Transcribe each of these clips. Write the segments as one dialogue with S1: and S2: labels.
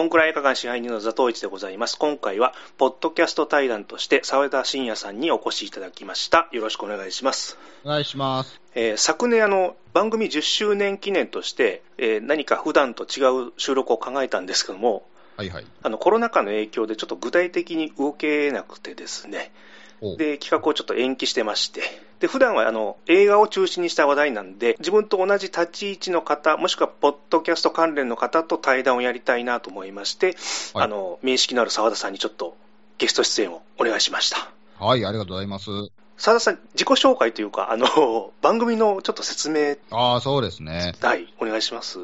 S1: ボンクラ映画館支配人の座頭市でございます。今回は、ポッドキャスト対談として、沢田信也さんにお越しいただきました。よろしくお願いします。
S2: お願いします。
S1: えー昨年あの、番組10周年記念として、えー何か普段と違う収録を考えたんですけども、
S2: はいはい。
S1: あの、コロナ禍の影響でちょっと具体的に動けなくてですね、
S2: お
S1: で、企画をちょっと延期してまして、で、普段はあの、映画を中心にした話題なんで、自分と同じ立ち位置の方、もしくはポッドキャスト関連の方と対談をやりたいなと思いまして、
S2: はい
S1: あの、面識のある澤田さんにちょっとゲスト出演をお願いしました。
S2: はい、ありがとうございます。
S1: 澤田さん、自己紹介というか、あの、番組のちょっと説明、
S2: ああ、そうですね。
S1: はい、お願いします。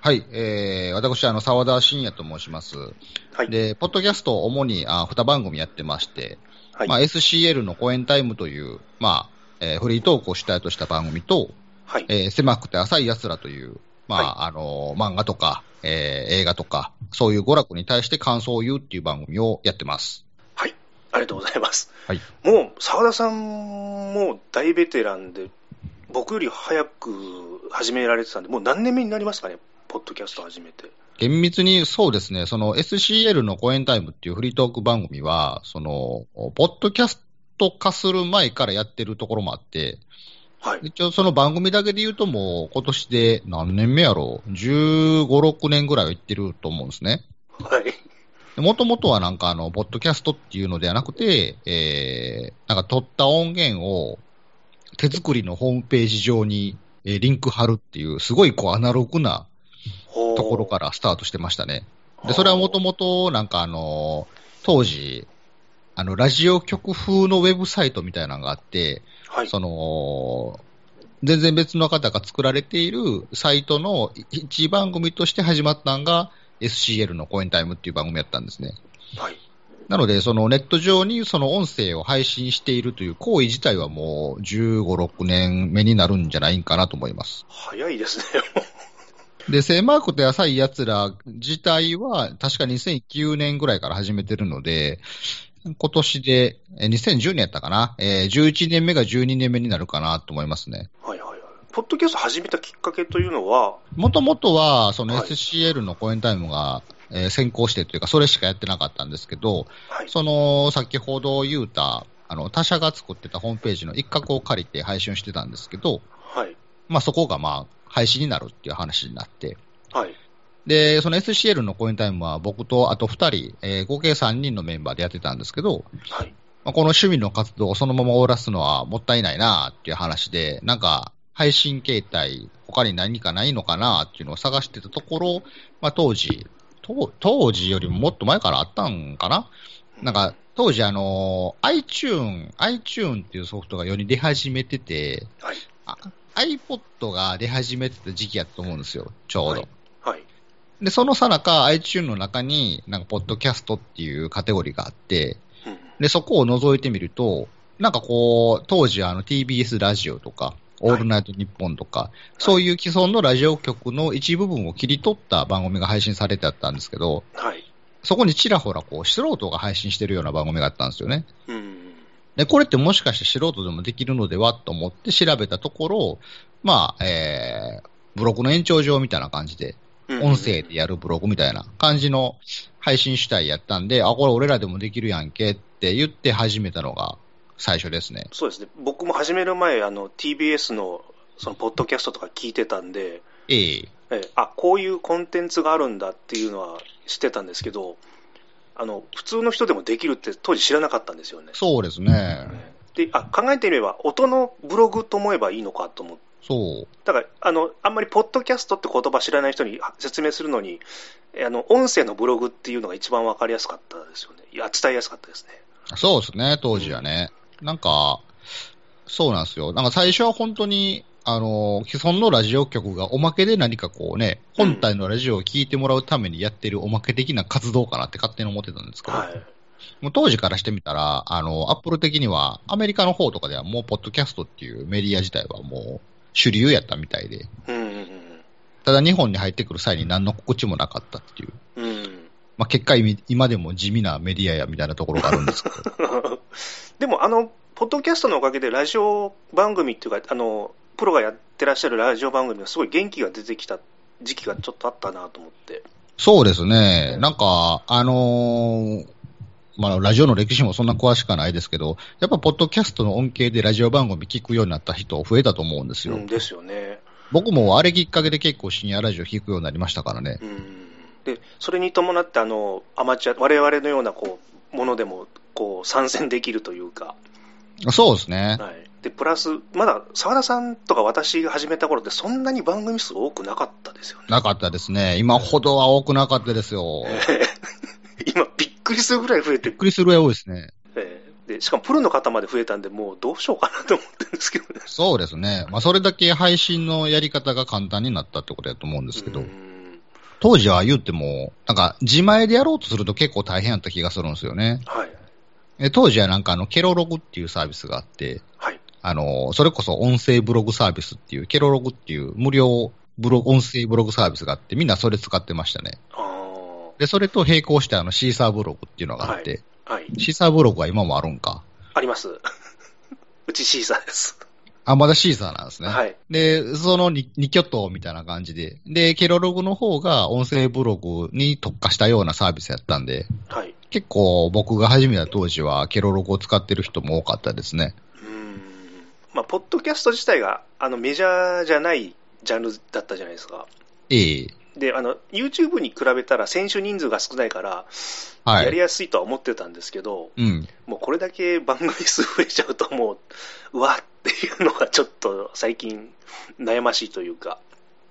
S2: はい、えー、私、あの、沢田信也と申します。
S1: はい。
S2: で、ポッドキャストを主にあ2番組やってまして、
S1: はい。
S2: まあ、SCL の公演タイムという、まあ、えーフリートークを主体とした番組と、
S1: はい。
S2: えー狭くて浅い奴らという、まあ、あのー漫画とか、えー映画とか、そういう娯楽に対して感想を言うっていう番組をやってます。
S1: はい。ありがとうございます。
S2: はい。
S1: もう、澤田さんも大ベテランで、僕より早く始められてたんで、もう何年目になりますかね、ポッドキャスト始めて。
S2: 厳密にそうですね、その SCL の公演タイムっていうフリートーク番組は、その、ポッドキャスト化する前からやってるところもあって、
S1: はい。
S2: 一応その番組だけで言うともう今年で何年目やろう ?15、6年ぐらいは行ってると思うんですね。
S1: はい。
S2: もともとはなんかあの、ポッドキャストっていうのではなくて、えー、なんか撮った音源を手作りのホームページ上に、えーリンク貼るっていう、すごいこうアナログなところからスタートしてましたね。で、それはもともとなんかあの、当時、あの、ラジオ局風のウェブサイトみたいなのがあって、
S1: はい。
S2: その、全然別の方が作られているサイトの一番組として始まったのが SCL の公演タイムっていう番組やったんですね。
S1: はい。
S2: なので、そのネット上にその音声を配信しているという行為自体はもう15、6年目になるんじゃないかなと思います。
S1: 早いですね。
S2: で、狭くて浅い奴ら自体は確か2009年ぐらいから始めてるので、今年で、え2010年やったかな、えー11年目が12年目になるかなと思いますね。
S1: はいはいはい。ポッドキャスト始めたきっかけというのは、
S2: もともとは、その
S1: はい
S2: SCL の公演タイムが、えー先行してというか、それしかやってなかったんですけど、
S1: はい。
S2: その、先ほど言うた、あの、他社が作ってたホームページの一角を借りて配信をしてたんですけど、
S1: はい。
S2: まあそこがまあ、廃止になるっていう話になって、
S1: はい。
S2: で、その SCL の公演タイムは僕とあと2人、えー合計3人のメンバーでやってたんですけど、
S1: はい。
S2: まあ、この趣味の活動をそのまま終わらすのはもったいないなっていう話で、なんか配信形態、他に何かないのかなっていうのを探してたところ、まあ、当時当、当時よりももっと前からあったんかな？なんか、当時あの、iTune、iTune っていうソフトが世に出始めてて、
S1: はい。
S2: あ iPod が出始めてた時期やと思うんですよ、ちょうど。
S1: はいはい。
S2: で、そのさなか iTune の中に、なんか、ポッドキャストっていうカテゴリーがあって、
S1: うん。
S2: で、そこを覗いてみると、なんかこう、当時あの TBS ラジオとか、オールナイトニッポンとか、そういう既存のラジオ局の一部分を切り取った番組が配信されてあったんですけど、
S1: はい。
S2: そこにちらほらこう、素人が配信してるような番組があったんですよね。
S1: うん。
S2: で、これってもしかして素人でもできるのではと思って調べたところ、まあ、えー、ブログの延長上みたいな感じで、
S1: うん
S2: 音声でやるブログみたいな感じの配信主体やったんで、あ、これ俺らでもできるやんけって言って始めたのが最初ですね。
S1: そうですね。僕も始める前、あの、TBS の、その、ポッドキャストとか聞いてたんで、
S2: ええ
S1: えあ、こういうコンテンツがあるんだっていうのは知ってたんですけど、あの、普通の人でもできるって当時知らなかったんですよね。
S2: そうですね。
S1: で、あ、考えてみれば、音のブログと思えばいいのかと思って、
S2: そう。
S1: だから、あの、あんまりポッドキャストって言葉知らない人に説明するのに、えあの、音声のブログっていうのが一番わかりやすかったですよね。いや、伝えやすかったですね。
S2: そうですね、当時はね。なんか、そうなんですよ。なんか最初は本当に、あの、既存のラジオ局がおまけで何かこうね、本体のラジオを聞いてもらうためにやってるおまけ的な活動かなって勝手に思ってたんですけど、
S1: はい。
S2: もう当時からしてみたら、あの、アップル的には、アメリカの方とかではもう、ポッドキャストっていうメディア自体はもう、主流やったみたいで、
S1: うんうん
S2: ただ日本に入ってくる際に何の告知もなかったっていう。まあ、結果今今でも地味なメディアやみたいなところがあるんですけど、
S1: でも、あの、ポッドキャストのおかげで、ラジオ番組っていうか、あの、プロがやってらっしゃるラジオ番組がすごい元気が出てきた時期がちょっとあったなと思って。
S2: そうですね。なんか、あのーまあ、ラジオの歴史もそんな詳しくはないですけど、やっぱ、ポッドキャストの恩恵でラジオ番組聞くようになった人増えたと思うんですよ。
S1: うん、ですよね。
S2: 僕もあれきっかけで結構深夜ラジオ聞くようになりましたからね。
S1: うん。で、それに伴って、あの、アマチュア、我々のような、こう、ものでも、こう、参戦できるというか、
S2: そうですね。
S1: はい。で、プラス、まだ、澤田さんとか私が始めた頃って、そんなに番組数多くなかったですよね。
S2: なかったですね。今ほどは多くなかったですよ。
S1: 今、びっくりするぐらい増えて
S2: びっくりするぐらい多いですね。
S1: えーで、しかもプロの方まで増えたんで、もうどうしようかなと思ってるんですけどね。
S2: そうですね。まあ、それだけ配信のやり方が簡単になったってことだと思うんですけど、
S1: うん
S2: 当時は言っても、なんか、自前でやろうとすると結構大変やった気がするんですよね。
S1: はい。
S2: え当時はなんかあの、ケロログっていうサービスがあって、
S1: はい。
S2: あの、それこそ音声ブログサービスっていう、ケロログっていう無料ブログ、音声ブログサービスがあって、みんなそれ使ってましたね。
S1: あー
S2: で、それと並行してあの、シーサーブログっていうのがあって、
S1: はい。
S2: シーサーブログは今もあるんか？
S1: あります。うちシーサーです。
S2: あ、まだシーサーなんですね。
S1: はい。
S2: で、その 2, 二巨頭みたいな感じで。で、ケロログの方が音声ブログに特化したようなサービスやったんで、
S1: はい。
S2: 結構僕が始めた当時はケロログを使ってる人も多かったですね。
S1: うん。まあ、ポッドキャスト自体が、あの、メジャーじゃないジャンルだったじゃないですか。
S2: ええ
S1: で、あの、YouTube に比べたら選手人数が少ないから、
S2: はい。
S1: やりやすいとは思ってたんですけど、
S2: うん。
S1: もうこれだけ番組数増えちゃうともう、うわっていうのがちょっと最近悩ましいというか。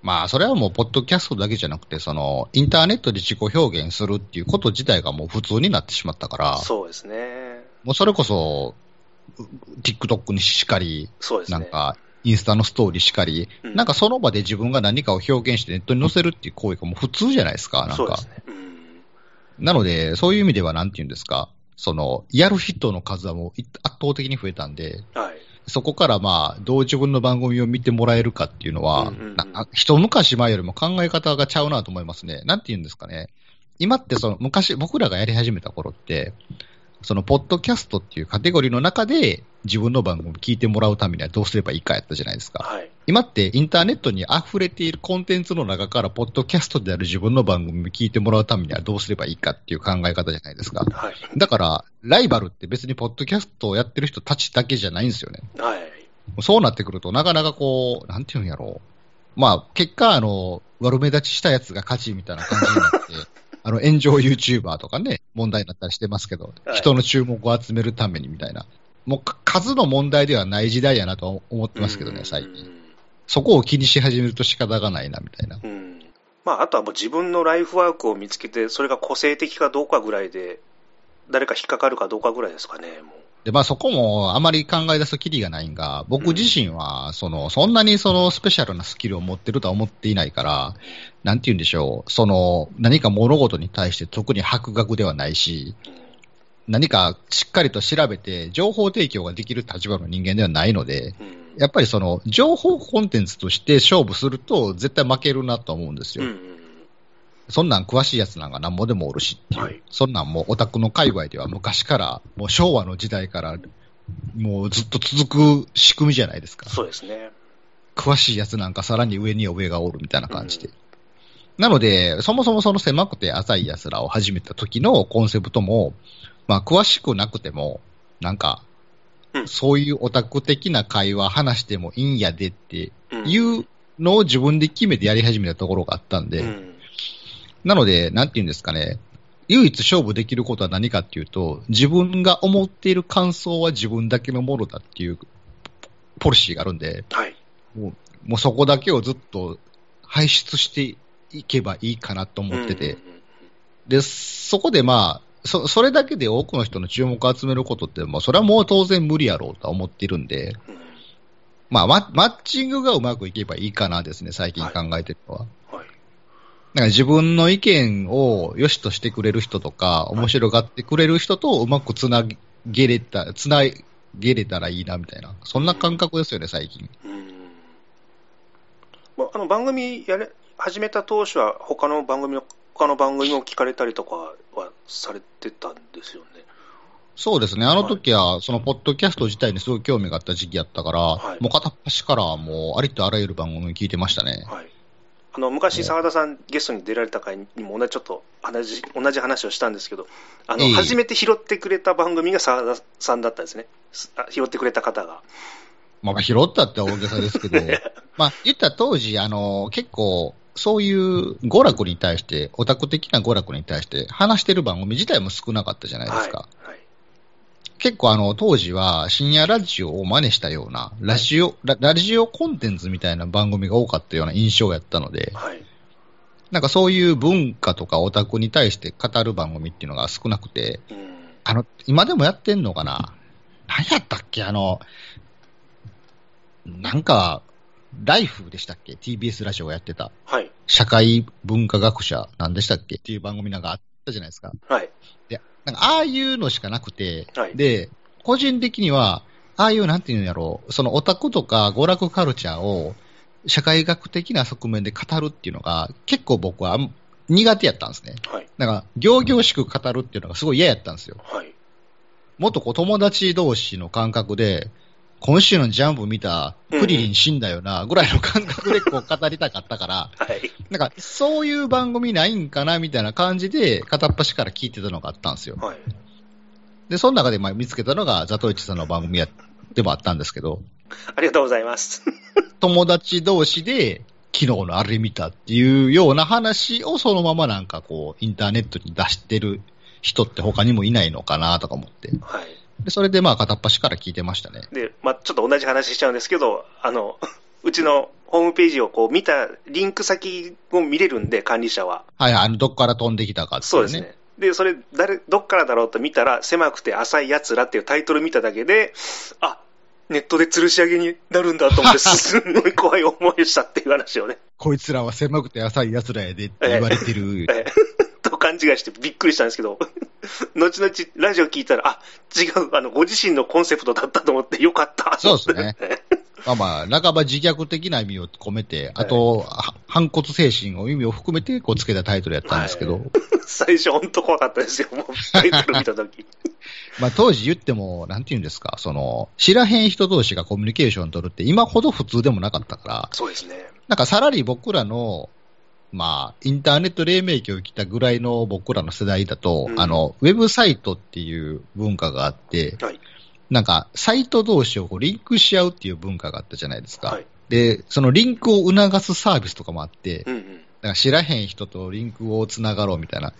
S2: まあ、それはもう、ポッドキャストだけじゃなくて、その、インターネットで自己表現するっていうこと自体がもう普通になってしまったから、
S1: そうですね。
S2: もうそれこそ、う TikTok にしかり、
S1: そうですね。
S2: なんか、インスタのストーリーしかり、
S1: うん
S2: なんかその場で自分が何かを表現してネットに載せるっていう行為がもう普通じゃないですか、なんか。
S1: ね。うん。
S2: なので、そういう意味ではなんて言うんですか、その、やる人の数はもうい圧倒的に増えたんで、
S1: はい。
S2: そこからまあ、どう自分の番組を見てもらえるかっていうのは、
S1: うんうんうん
S2: 一昔前よりも考え方がちゃうなと思いますね。なんて言うんですかね。今ってその、昔、僕らがやり始めた頃って、その、ポッドキャストっていうカテゴリーの中で、自分の番組を聞いてもらうためにはどうすればいいかやったじゃないですか。
S1: はい。
S2: 今ってインターネットに溢れているコンテンツの中から、ポッドキャストである自分の番組を聞いてもらうためにはどうすればいいかっていう考え方じゃないですか。
S1: はい。
S2: だから、ライバルって別にポッドキャストをやってる人たちだけじゃないんですよね。
S1: はい。
S2: そうなってくると、なかなかこう、なんていうんやろう。まあ、結果、あの、悪目立ちしたやつが勝ちみたいな感じになって、あの、炎上 YouTuber とかね、問題になったりしてますけど、
S1: はい
S2: 人の注目を集めるためにみたいな。もうか数の問題ではない時代やなと思ってますけどね、最近。そこを気にし始めると仕方がないな、みたいな。
S1: うん。うん。まあ、あとはもう自分のライフワークを見つけて、それが個性的かどうかぐらいで、誰か引っかかるかどうかぐらいですかね、もう。
S2: で、まあそこもあまり考え出すときりがないんが、僕自身は、その、そんなにそのスペシャルなスキルを持ってるとは思っていないから、なんて言うんでしょう、その、何か物事に対して特に博学ではないし、何かしっかりと調べて、情報提供ができる立場の人間ではないので、やっぱりその、情報コンテンツとして勝負すると、絶対負けるなと思うんですよ。
S1: うんうん。
S2: そんなん詳しいやつなんかなんぼでもおるしっていう。
S1: はい
S2: そんなんもうオタクの界隈では昔から、もう昭和の時代から、もうずっと続く仕組みじゃないですか。
S1: そうですね。
S2: 詳しいやつなんかさらに上には上がおるみたいな感じで。なので、そもそもその狭くて浅い奴らを始めた時のコンセプトも、まあ詳しくなくても、なんか
S1: う、ん
S2: そういうオタク的な会話話してもいいんやでって
S1: うん
S2: いうのを自分で決めてやり始めたところがあったんで、
S1: うん。
S2: なので、なんて言うんですかね。唯一勝負できることは何かっていうと、自分が思っている感想は自分だけのものだっていうポリシーがあるんで、
S1: はい。
S2: もうもうそこだけをずっと排出していけばいいかなと思ってて、
S1: うん
S2: で、そこでまあ、そそれだけで多くの人の注目を集めることって、まあ、それはもう当然無理やろうとは思っているんで、
S1: うん
S2: まあ、ママッチングがうまくいけばいいかなですね、最近考えてるのは。
S1: はい。
S2: なんか自分の意見を良しとしてくれる人とか、面白がってくれる人とうまくつなげれた、つなげれたらいいなみたいな、そんな感覚ですよね、最近。
S1: うんまあ、あの番組やれ始めた当初は他の番組の他の番組を聞かれたりとかはされてたんですよね。
S2: そうですね、あの時は、そのポッドキャスト自体にすごい興味があった時期やったから、
S1: はい
S2: もう片っ端からもうありとあらゆる番組聞いてましたね。
S1: はい。あの昔、澤田さん、ゲストに出られた回にも同じちょっと同じ同じ話をしたんですけど、あの、
S2: ええ
S1: 初めて拾ってくれた番組が澤田さんだったんですね、拾ってくれた方が。
S2: まあ、拾ったって大げさですけど、まあ、言ったら当時、あの、結構、そういう娯楽に対して、オタク的な娯楽に対して話してる番組自体も少なかったじゃないですか。
S1: はいはい
S2: 結構あの、当時は深夜ラジオを真似したような、ラジオ、ララジオコンテンツみたいな番組が多かったような印象やったので、
S1: はい。
S2: なんかそういう文化とかオタクに対して語る番組っていうのが少なくて、
S1: うん。
S2: あの、今でもやってんのかな？何やったっけ？あの、なんか、ライフでしたっけ ?TBS ラジオがやってた。
S1: はい。
S2: 社会文化学者なんでしたっけ？っていう番組なんかあったじゃないですか。
S1: はい
S2: なんかああいうのしかなくて、
S1: はい
S2: で、個人的には、ああいうなんていうんやろう、そのオタクとか娯楽カルチャーを社会学的な側面で語るっていうのが結構僕は苦手やったんですね。
S1: はい
S2: なんか、行々しく語るっていうのがすごい嫌やったんですよ。
S1: はい
S2: もっとこう友達同士の感覚で、今週のジャンプ見た、クリリン死んだよな、ぐらいの感覚でこう語りたかったから、
S1: はい
S2: なんか、そういう番組ないんかなみたいな感じで、片っ端から聞いてたのがあったんですよ。
S1: はい
S2: で、その中でまあ見つけたのが、ザトイチさんの番組やでもあったんですけど、
S1: ありがとうございます。
S2: 友達同士で、昨日のあれ見たっていうような話をそのままなんかこう、インターネットに出してる人って他にもいないのかなとか思って。
S1: はい
S2: で、それでまあ片っ端から聞いてましたね。
S1: で、まあ、ちょっと同じ話しちゃうんですけど、あの、うちのホームページをこう見たリンク先を見れるんで、管理者は。
S2: はいはい、あの、どっから飛んできたかってい
S1: そうですね。で、それ、誰、どっからだろうと見たら、狭くて浅い奴らっていうタイトル見ただけで、あ、ネットで吊るし上げになるんだと思って、すんごい怖い思いをしたっていう話をね、
S2: こいつらは狭くて浅い奴らやでって言われてる。
S1: ええと勘違いしてびっくりしたんですけど、後々ラジオ聞いたら、あ、違う、あの、ご自身のコンセプトだったと思ってよかった。
S2: そうですね。まあまあ、半ば自虐的な意味を込めて、あと、は反骨精神を意味を含めて、こうつけたタイトルやったんですけど、
S1: は い最初本当怖かったですよ、もうタイトル見たとき。
S2: まあ当時言っても、なんて言うんですか、その、知らへん人同士がコミュニケーション取るって今ほど普通でもなかったから、
S1: そうですね。
S2: なんかさらに僕らの、まあ、インターネット黎明期を生きたぐらいの僕らの世代だと、
S1: うん
S2: あの、ウェブサイトっていう文化があって、
S1: はい。
S2: なんか、サイト同士をこうリンクし合うっていう文化があったじゃないですか。
S1: はい。
S2: で、そのリンクを促すサービスとかもあって、
S1: うんうん。
S2: なんか知らへん人とリンクをつながろうみたいな。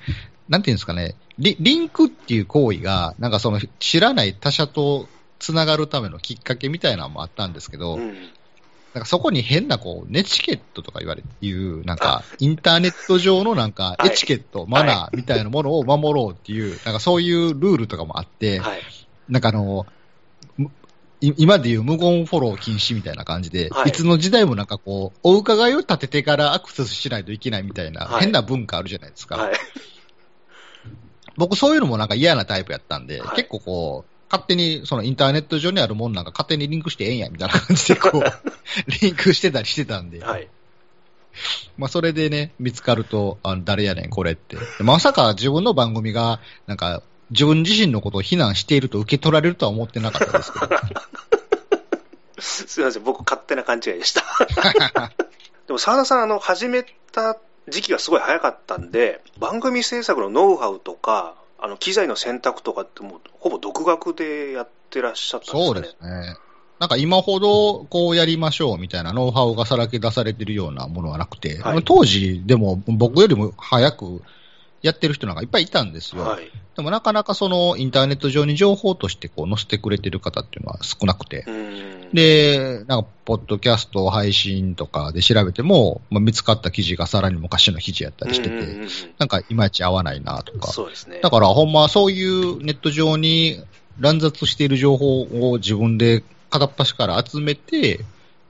S2: なんていうんですかね。リリンクっていう行為が、なんかその知らない他者とつながるためのきっかけみたいなのもあったんですけど、
S1: うん
S2: なんかそこに変なこう、ネチケットとか言われていう、なんか、インターネット上のなんか、
S1: はい
S2: エチケット、マナーみたいなものを守ろうっていう、なんかそういうルールとかもあって、
S1: はい。
S2: なんかあの、今でいう無言フォロー禁止みたいな感じで、
S1: はい
S2: い、つの時代もなんかこう、お伺いを立ててからアクセスしないといけないみたいな、
S1: はい
S2: 変な文化あるじゃないですか。
S1: はい。
S2: 僕そういうのもなんか嫌なタイプやったんで、
S1: はい
S2: 結構こう、勝手にそのインターネット上にあるもんなんか勝手にリンクしてええんや、みたいな感じでこう、リンクしてたりしてたんで、
S1: はい。
S2: まあそれでね、見つかると、あの誰やねん、これって。でまさか自分の番組が、なんか、自分自身のことを非難していると受け取られるとは思ってなかったですけど。
S1: すみません、僕、勝手な勘違いでした。でも、澤田さん、あの、始めた時期がすごい早かったんで、番組制作のノウハウとか、あの、機材の選択とかって、もう、ほぼ独学でやってらっしゃったんですかね？
S2: そうですね。なんか今ほどこうやりましょうみたいなノウハウがさらけ出されてるようなものはなくて、
S1: はい
S2: 当時でも僕よりも早くやってる人なんかいっぱいいたんですよ。
S1: はい。
S2: でもなかなかそのインターネット上に情報としてこう載せてくれてる方っていうのは少なくて。で、なんか、ポッドキャスト配信とかで調べても、まあ、見つかった記事がさらに昔の記事やったりしてて、
S1: うんうんうんうん
S2: なんかいまいち合わないなとか。
S1: そうですね。
S2: だからほんまそういうネット上に乱雑している情報を自分で片っ端から集めて、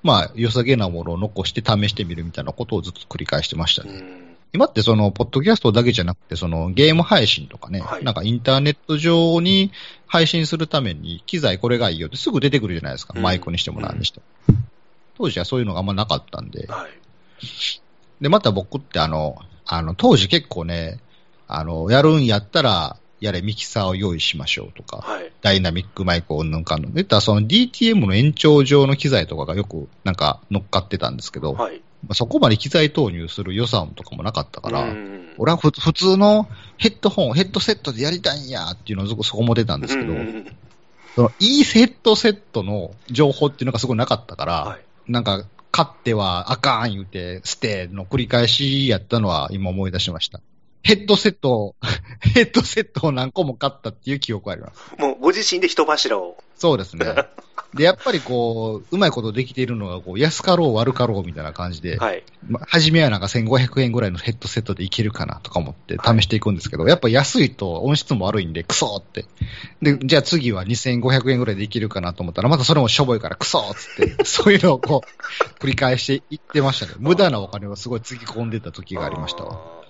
S2: まあ良さげなものを残して試してみるみたいなことをずっと繰り返してましたね。
S1: うん
S2: 今ってその、ポッドキャストだけじゃなくて、そのゲーム配信とかね、
S1: はい
S2: なんかインターネット上に配信するために機材これがいいよってすぐ出てくるじゃないですか。
S1: うん
S2: マイクにしても何にしても。当時はそういうのがあんまなかったんで。
S1: はい。
S2: で、また僕ってあの、あの、当時結構ね、あの、やるんやったら、やれミキサーを用意しましょうとか、
S1: はい。
S2: ダイナミックマイクをうんぬんかんぬん。言ったらその DTM の延長上の機材とかがよくなんか乗っかってたんですけど、
S1: はい。
S2: まあ、そこまで機材投入する予算とかもなかったから、
S1: うん
S2: 俺はふ普通のヘッドホン、ヘッドセットでやりたいんやっていうのをそこそこも出たんですけど、
S1: うん
S2: そのいいヘッドセットの情報っていうのがすごいなかったから、
S1: はい。
S2: なんか、買ってはあかん言うて、捨ての繰り返しやったのは今思い出しました。ヘッドセットを、ヘッドセットを何個も買ったっていう記憶あります。
S1: もうご自身で人柱を。
S2: そうですね。で、やっぱりこう、うまいことできているのが、こう、安かろう悪かろうみたいな感じで、
S1: はい。
S2: まあ、初めはなんか1500円ぐらいのヘッドセットでいけるかなとか思って試していくんですけど、やっぱ安いと音質も悪いんで、クソって。で、じゃあ次は2500円ぐらいでいけるかなと思ったら、またそれもしょぼいからクソっつって、そういうのをこう、繰り返していってましたね。無駄なお金をすごいつぎ込んでた時がありましたわ。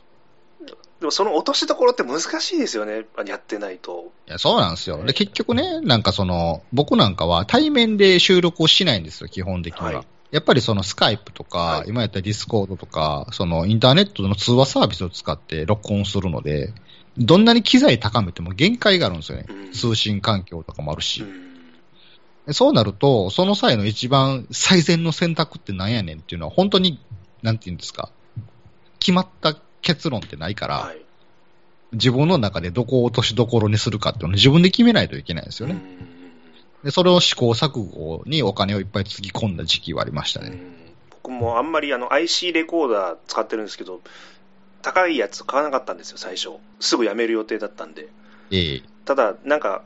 S1: でもその落としどころって難しいですよね。やってないと。
S2: いや、そうなんですよ。で、結局ね、なんかその、僕なんかは対面で収録をしないんですよ、基本的には。
S1: はい
S2: やっぱりそのスカイプとか、
S1: はい
S2: 今やったらディスコードとか、そのインターネットの通話サービスを使って録音するので、どんなに機材高めても限界があるんですよね。
S1: うん
S2: 通信環境とかもあるし。
S1: うん
S2: でそうなると、その際の一番最善の選択ってなんやねんっていうのは、本当に、なんて言うんですか、決まった結論ってないから、
S1: はい。
S2: 自分の中でどこを落としどころにするかっていうのを自分で決めないといけないんですよね。
S1: うん
S2: で、それを試行錯誤にお金をいっぱいつぎ込んだ時期はありましたね。
S1: うん僕もあんまりあの IC レコーダー使ってるんですけど、高いやつ買わなかったんですよ、最初。すぐやめる予定だったんで。
S2: ええい
S1: ただ、なんか、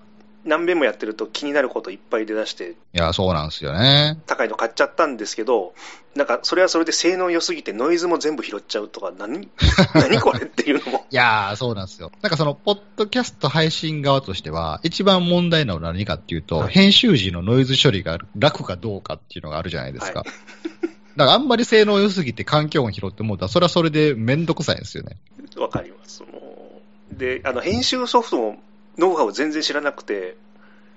S1: 何遍もやってると気になることいっぱい出だして、
S2: や、そうなんですよね。
S1: 高いの買っちゃったんですけど、なんか、それはそれで性能良すぎてノイズも全部拾っちゃうとか、何 何これっていうのも。
S2: いやー、そうなんですよ。なんかその、ポッドキャスト配信側としては、一番問題なのは何かっていうと、
S1: はい
S2: 編集時のノイズ処理が楽かどうかっていうのがあるじゃないですか。
S1: はい
S2: だからあんまり性能良すぎて環境音拾ってもうたら、それはそれでめんどくさいんですよね。
S1: わかります。もうで、あの、編集ソフトも、ノウハウを全然知らなくて、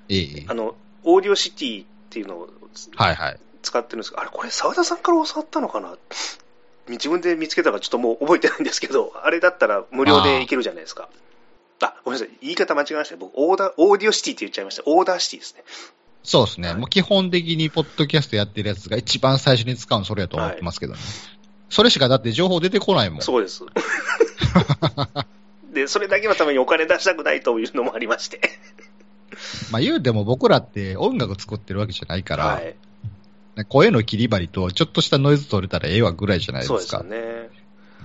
S2: ええ
S1: あの、オーディオシティっていうのを
S2: はいはい。
S1: 使ってるんですけど、あれ、これ、澤田さんから教わったのかな？自分で見つけたからちょっともう覚えてないんですけど、あれだったら無料でいけるじゃないですか。あごめんなさい。言い方間違えましたね。僕、オーダー、オーディオシティって言っちゃいました。 Audacity ですね。
S2: そうですね。
S1: はい
S2: もう基本的にポッドキャストやってるやつが一番最初に使うのそれやと思ってますけどね。それしかだって情報出てこないもん。
S1: そうです。で、それだけのためにお金出したくないというのもありまして。
S2: まあ言うても僕らって音楽作ってるわけじゃないから、
S1: はい。
S2: 声の切り張りとちょっとしたノイズ取れたらええわぐらいじゃない
S1: そうです
S2: ですか。
S1: よね。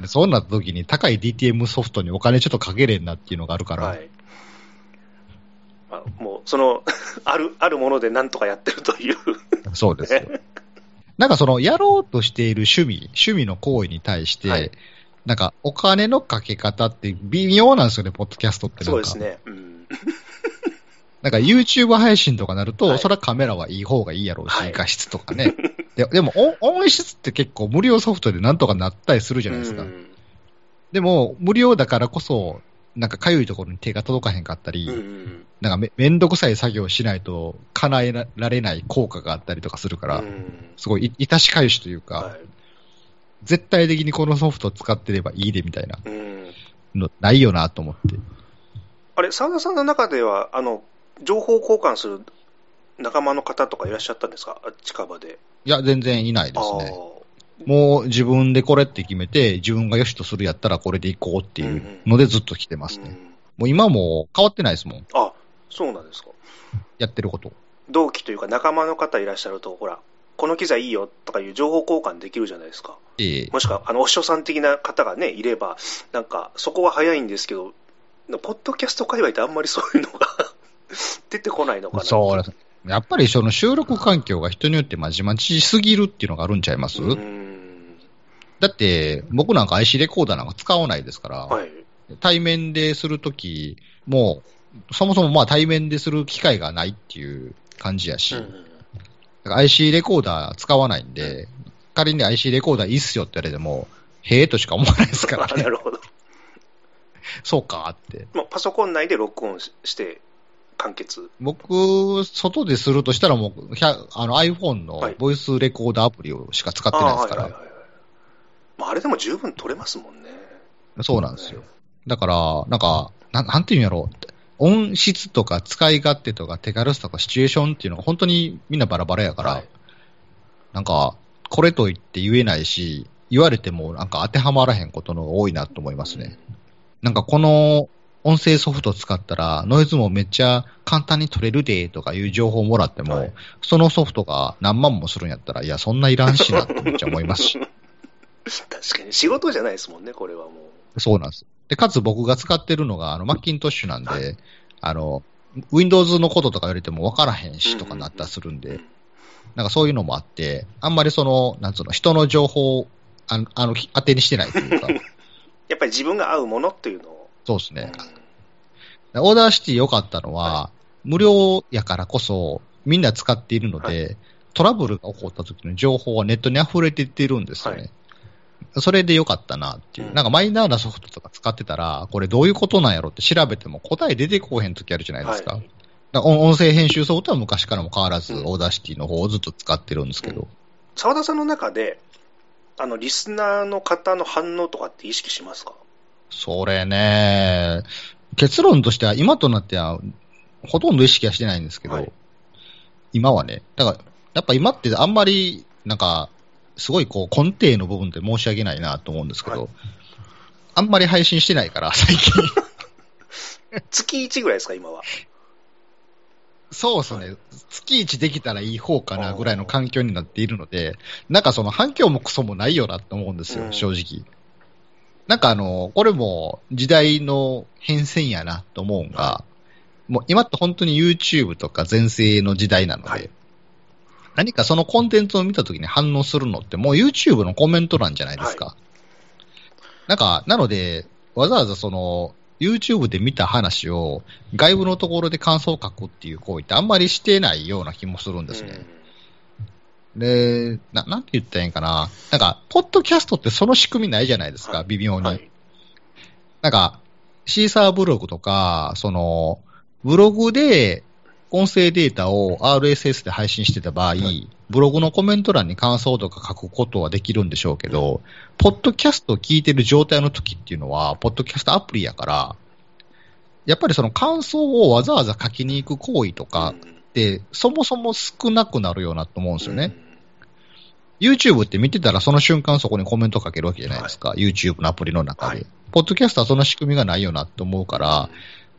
S2: でそうなった時に高い DTM ソフトにお金ちょっとかけれんなっていうのがあるから、
S1: はい。あもう、その、ある、あるものでなんとかやってるという。
S2: そうですよ。なんかその、やろうとしている趣味、趣味の行為に対して、
S1: はい
S2: なんかお金のかけ方って微妙なんですよね、ポッドキャストってなんか。
S1: そうですね。うん。
S2: なんか YouTube 配信とかなると、
S1: はい
S2: それはカメラはいい方がいいやろうし、
S1: はい
S2: 画質とかね。ででも音、音質って結構無料ソフトでなんとかなったりするじゃないですか。
S1: うん
S2: でも、無料だからこそ、なんかかゆいところに手が届かへんかったり、
S1: うん
S2: なんかめめんどくさい作業をしないと叶えられない効果があったりとかするから、
S1: うん
S2: すごいい、いたしかゆしというか、
S1: はい
S2: 絶対的にこのソフトを使ってればいいでみたいな
S1: うん
S2: のないよなと思って。
S1: あれ、澤田さんの中では、あの、情報交換する仲間の方とかいらっしゃったんですか？あ近場で。
S2: いや、全然いないです
S1: あ
S2: ね。もう自分でこれって決めて、自分が良しとするやったらこれでいこうっていうのでずっと来てますね。
S1: うん
S2: もう今も変わってないですもん。
S1: あ、そうなんですか。
S2: やってること。
S1: 同期というか仲間の方いらっしゃると、ほら、この機材いいよとかいう情報交換できるじゃないですか。
S2: ええ
S1: もしくは、あの、お師匠さん的な方がね、いれば、なんか、そこは早いんですけど、ポッドキャスト界隈ってあんまりそういうのが 出てこないのかな。
S2: そうです。やっぱりその収録環境が人によってまじまじすぎるっていうのがあるんちゃいます、
S1: うん。
S2: だって、僕なんか IC レコーダーなんか使わないですから、
S1: はい。
S2: 対面でするとき、もう、そもそもまあ対面でする機会がないっていう感じやし、
S1: うん
S2: IC レコーダー使わないんで、仮に IC レコーダーいいっすよって言われても、へえとしか思わないですから
S1: あ
S2: ね
S1: な。るほど。
S2: そうかって。
S1: まあ、パソコン内で録音しして完結。
S2: 僕、外でするとしたらもう、あの iPhone の
S1: はい
S2: ボイスレコーダーアプリをしか使ってないですから、
S1: あ,、れでも十分撮れますもんね。
S2: そうなんですよ。だから、なんか、なんなんていうんやろうって。音質とか使い勝手とか手軽さとかシチュエーションっていうのが本当にみんなバラバラやから、
S1: はい
S2: なんか、これと言って言えないし、言われてもなんか当てはまらへんことのが多いなと思いますね。なんかこの音声ソフト使ったらノイズもめっちゃ簡単に取れるでとかいう情報をもらっても、
S1: はい
S2: そのソフトが何万もするんやったら、いや、そんないらんしなってめっちゃ思いますし。
S1: 確かに仕事じゃないですもんね、これはもう。
S2: そうなんです。で、かつ僕が使ってるのが、あの、マッキントッシュなんで、
S1: はい。
S2: あの、Windows のこととか言われても分からへんしとかなったりするんで、
S1: うん。
S2: なんかそういうのもあって、あんまりその、なんつうの、人の情報をあの、あの当てにしてないというか、
S1: やっぱり自分が合うものっていうのを。
S2: そうですね。
S1: う
S2: Audacity 良かったのは、
S1: は
S2: 無料やからこそ、みんな使っているので、
S1: は
S2: トラブルが起こった時の情報はネットに溢れてってるんですよね。それで良かったなっていう。
S1: うん。
S2: なんかマイナーなソフトとか使ってたら、これどういうことなんやろって調べても答え出てこうへん時あるじゃないですか。
S1: はい。
S2: だから音音声編集ソフトは昔からも変わらず、
S1: うん。
S2: Audacity の方をずっと使ってるんですけど。
S1: 澤田さんの中で、あの、リスナーの方の反応とかって意識しますか？
S2: それね、結論としては今となっては、ほとんど意識はしてないんですけど、
S1: はい。
S2: 今はね、だから、やっぱ今ってあんまり、なんか、すごいこう根底の部分って申し訳ないなと思うんですけど、
S1: はい
S2: あんまり配信してないから、最近。
S1: 月1ぐらいですか、今は。
S2: そうですね、月1できたらいい方かなぐらいの環境になっているので、なんかその反響もクソもないよなと思うんですよ、
S1: うん
S2: 正直。なんかあの、これも時代の変遷やなと思うんが、
S1: は
S2: もう今って本当に YouTube とか全盛の時代なので、
S1: はい
S2: 何かそのコンテンツを見たときに反応するのってもう YouTube のコメント欄じゃないですか。なんか、なので、わざわざその、YouTube で見た話を外部のところで感想を書くっていう行為ってあんまりしてないような気もするんですね。で、な、なんて言ったらいいんかな。なんか、ポッドキャストってその仕組みないじゃないですか、
S1: はい
S2: 微妙に。
S1: はい。
S2: なんか、シーサーブログとか、その、ブログで音声データを RSS で配信してた場合、
S1: はい
S2: ブログのコメント欄に感想とか書くことはできるんでしょうけど、ポッドキャストを聞いてる状態の時っていうのは、ポッドキャストアプリやから、やっぱりその感想をわざわざ書きに行く行為とかって、そもそも少なくなるようなと思うんですよね。YouTube って見てたらその瞬間そこにコメント書けるわけじゃないですか。YouTube のアプリの中で。
S1: はい
S2: ポッドキャストはその仕組みがないよなと思うから、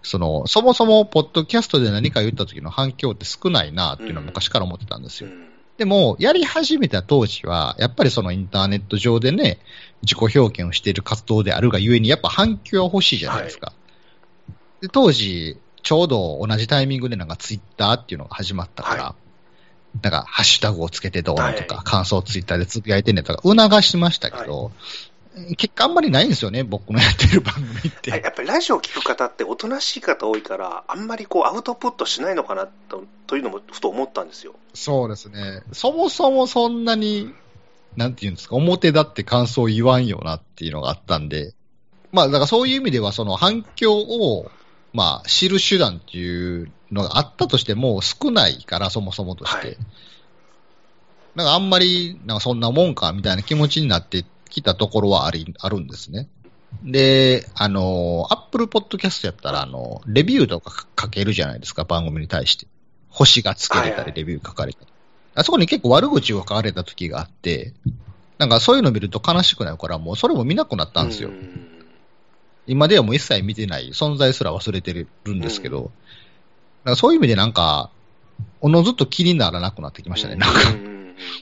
S2: その、そもそもポッドキャストで何か言った時の反響って少ないなっていうのは昔から思ってたんですよ。
S1: うん。
S2: でも、やり始めた当時は、やっぱりそのインターネット上でね、自己表現をしている活動であるがゆえに、やっぱ反響は欲しいじゃないですか。で当時、ちょうど同じタイミングでなんかツイッターっていうのが始まったから、
S1: は
S2: なんかハッシュタグをつけてどうのとか、
S1: はい。
S2: 感想をツイッターでつぶやいてねとか、促しましたけど、結果あんまりないんですよね、僕のやってる番組って。
S1: はいやっぱりラジオを聞く方っておとなしい方多いから、あんまりこうアウトプットしないのかなとというのもふと思ったんですよ。
S2: そうですね。そもそもそんなに、なんていうんですか、表だって感想を言わんよなっていうのがあったんで、まあ、だからそういう意味では、その反響を、まあ、知る手段っていうのがあったとしても少ないから、そもそもとして。
S1: はい
S2: なんかあんまり、なんかそんなもんか、みたいな気持ちになってきたところはあり、あるんですね。で、あの、Apple Podcast やったら、あの、レビューとか書けるじゃないですか、番組に対して。星がつけれたり、レビュー書かれたり。あそこに結構悪口を書かれた時があって、なんかそういうの見ると悲しくなるから、もうそれも見なくなったんですよ。
S1: うん
S2: 今ではもう一切見てない、存在すら忘れてるんですけど、だからそういう意味でなんか、おのずっと気にならなくなってきましたね。なん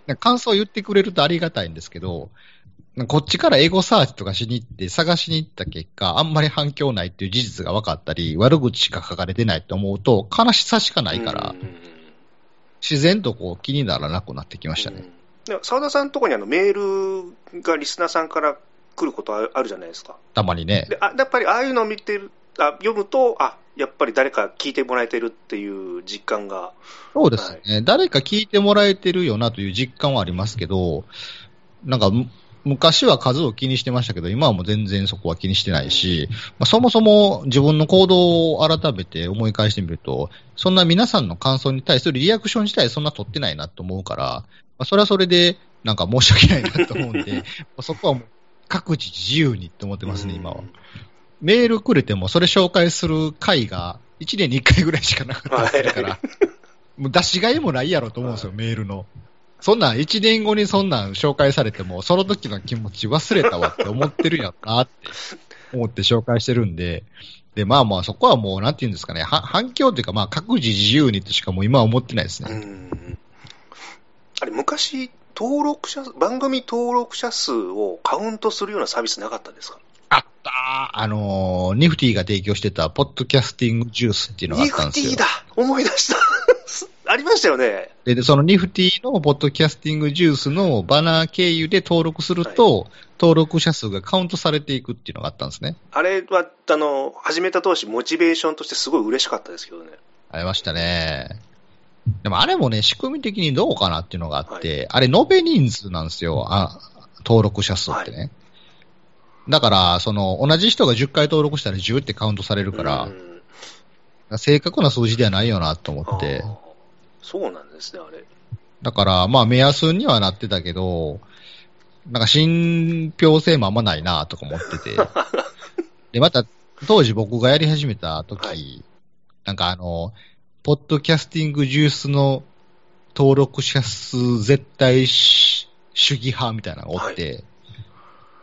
S2: か、感想を言ってくれるとありがたいんですけど、こっちからエゴサーチとかしに行って探しに行った結果、あんまり反響ないっていう事実が分かったり、悪口しか書かれてないって思うと、悲しさしかないから、
S1: うん
S2: 自然とこう気にならなくなってきましたね。
S1: 澤田さんのところにあのメールがリスナーさんから来ることああるじゃないですか。
S2: たまにね。
S1: であやっぱりああいうのを見てるあ読むと、あやっぱり誰か聞いてもらえてるっていう実感が、
S2: そうですね、誰か聞いてもらえてるよなという実感はありますけど、なんかむ昔は数を気にしてましたけど、今はもう全然そこは気にしてないし、まあ、そもそも自分の行動を改めて思い返してみると、そんな皆さんの感想に対するリアクション自体そんな取ってないなと思うから、まあ、それはそれでなんか申し訳ないなと思うんで、まあそこはもう各自自由にって思ってますね、今は。メールくれてもそれ紹介する回が1年に1回ぐらいしかなかったりするから、もう出しがいもないやろと思うんですよ、メールの。そんなん1年後にそんなん紹介されても、その時の気持ち忘れたわって思ってるやんなって 思って紹介してるんで、で、まあまあそこはもう、なんていうんですかね、は反響というか、まあ各自自由にとしかもう今は思ってないです
S1: う
S2: ね。
S1: ん。あれ、昔、登録者、番組登録者数をカウントするようなサービスなかったですか？
S2: あったーあのーニフティが提供してた、ポッドキャスティングジュースっていうのがあ
S1: ニ
S2: ったんですよ。
S1: フティだ思い出したありましたよね。
S2: で、でそのニフティのポッドキャスティングジュースのバナー経由で登録すると、登録者数がカウントされていくっていうのがあったんですね。
S1: あれは、あの、始めた当時、モチベーションとしてすごい嬉しかったですけどね。
S2: ありましたね。でもあれもね、仕組み的にどうかなっていうのがあって、あれ、延べ人数なんですよ、あ登録者数ってね。だから、その、同じ人が10回登録したら10ってカウントされるから
S1: う、ん
S2: 正確な数字ではないよなと思って
S1: そうなんですね、あれ。
S2: だから、まあ、目安にはなってたけど、なんか信憑性もあんまないなとか思ってて。で、また、当時僕がやり始めた時、
S1: はい
S2: なんかあの、ポッドキャスティングジュースの登録者数絶対し主義派みたいなのがおって、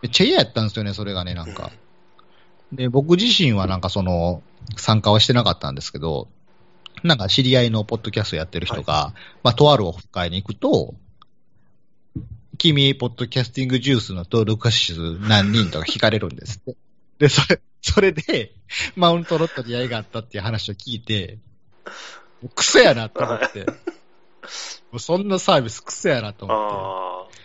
S2: めっちゃ嫌やったんですよね、それがね、なんか。で、僕自身はなんかその、参加はしてなかったんですけど、なんか知り合いのポッドキャストやってる人が、まあ、とあるオフ会に行くと、君、ポッドキャスティングジュースの登録者数何人とか聞かれるんですって。で、それ、それで、マウントロットでやりがあったっていう話を聞いて、クソやなと思って。もうそんなサービスクソやなと思
S1: あ
S2: って。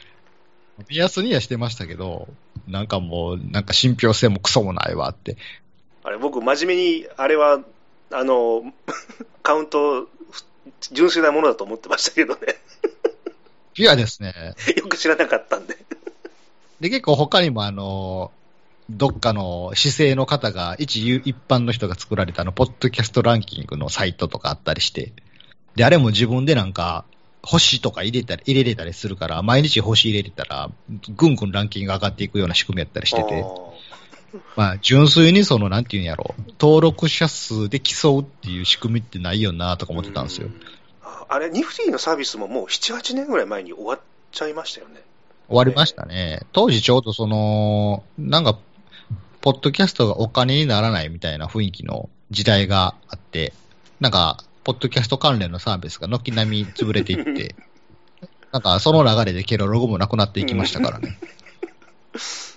S2: 目安にはしてましたけど、なんかもう、なんか信憑性もクソもないわって。
S1: あ。あれ、僕、真面目に、あれは、あの、カウント、純粋なものだと思ってましたけどね。
S2: ピュアですね。
S1: よく知らなかったんで。
S2: で、結構他にもあの、どっかの姿勢の方が、一一般の人が作られたあの、ポッドキャストランキングのサイトとかあったりして、で、あれも自分でなんか、星とか入れたり、入れれたりするから、毎日星入れれたら、ぐんぐんランキングが上がっていくような仕組みやったりしてて、まあ、純粋にその、なんていうんやろ、登録者数で競うっていう仕組みってないよなとか思ってたんですよ。
S1: ああれ、ニフティのサービスももう7、8年ぐらい前に終わっちゃいましたよね。
S2: 終わりましたね。当時ちょうどその、なんか、ポッドキャストがお金にならないみたいな雰囲気の時代があって、なんか、ポッドキャスト関連のサービスが軒並み潰れていって、なんかその流れでケロログもなくなっていきましたからね。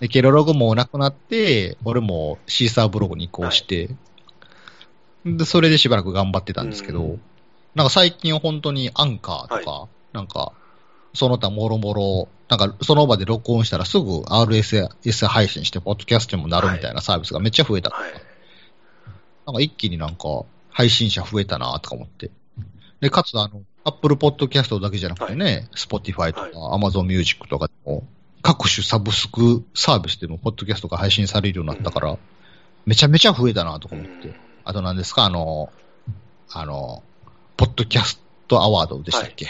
S2: で、ケロログもなくなって、俺もシーサーブログに移行して、で、それでしばらく頑張ってたんですけど、
S1: うん
S2: なんか最近本当にアンカーとか、なんか、その他もろもろ、なんかその場で録音したらすぐ RSS 配信して、ポッドキャストにもなるみたいなサービスがめっちゃ増えた。
S1: はい。
S2: なんか一気になんか配信者増えたなとか思って。で、かつあの、Apple Podcast だけじゃなくてね、Spotify とか Amazon Music とかでも、各種サブスクサービスでもポッドキャストが配信されるようになったから、めちゃめちゃ増えたなとか思って。あと何ですか、あの、あの、ポッドキャストアワードでしたっけ、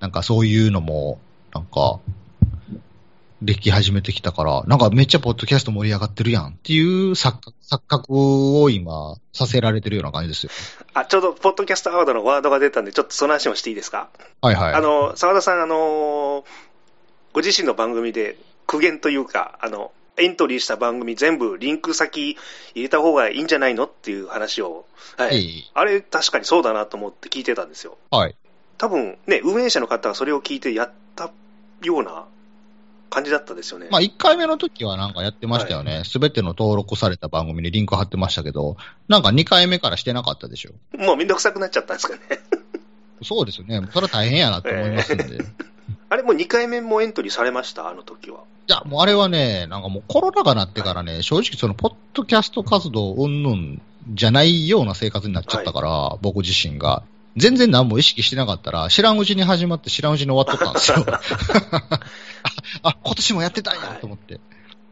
S2: なんかそういうのも、なんか、でき始めてきたから、なんかめっちゃポッドキャスト盛り上がってるやんっていう錯覚錯覚を今させられてるような感じですよ。
S1: あ、ちょうど、ポッドキャストアワードのワードが出たんで、ちょっとその話もしていいですか？
S2: はいはい。
S1: あの、沢田さん、あの、ご自身の番組で苦言というか、あの、エントリーした番組全部リンク先入れた方がいいんじゃないのっていう話を、は。
S2: はいい。
S1: あれ確かにそうだなと思って聞いてたんですよ。
S2: はい。
S1: 多分ね、運営者の方がそれを聞いてやったような感じだったですよね。
S2: まあ、1回目の時はなんかやってましたよね。すべ、ての登録された番組にリンク貼ってましたけど、なんか2回目からしてなかったでしょ。
S1: もうめんどくさくなっちゃったんですかね。
S2: そうですよね。それは大変やなと思いますんで。い
S1: あれもう2回目もエントリーされました？あの時は。
S2: や、もうあれはね、なんかもうコロナ禍になってからね、正直そのポッドキャスト活動うんぬんじゃないような生活になっちゃったから、僕自身が。全然何も意識してなかったら、知らんうちに始まって知らんうちに終わっとったんですよ。あ、あ今年もやってたんやと思って。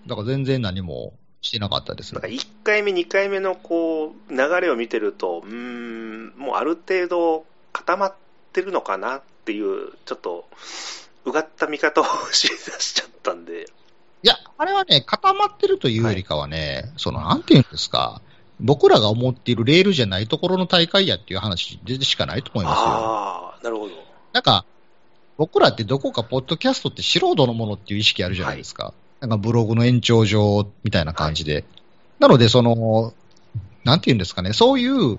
S2: だから全然何もしてなかったですね
S1: なんか。1回目、2回目のこう流れを見てると、うーん、もうある程度固まってるのかなっていう、ちょっとうがった見方をしだしちゃったんで、
S2: いや、あれはね、固まってるというよりかはね、その、なんていうんですか、僕らが思っているレールじゃないところの大会やっていう話でしかないと思いますよ。
S1: ああ、なるほど。
S2: なんか、僕らってどこかポッドキャストって素人のものっていう意識あるじゃないですか。はい、なんかブログの延長上みたいな感じで。はい、なので、その、なんていうんですかね、そういう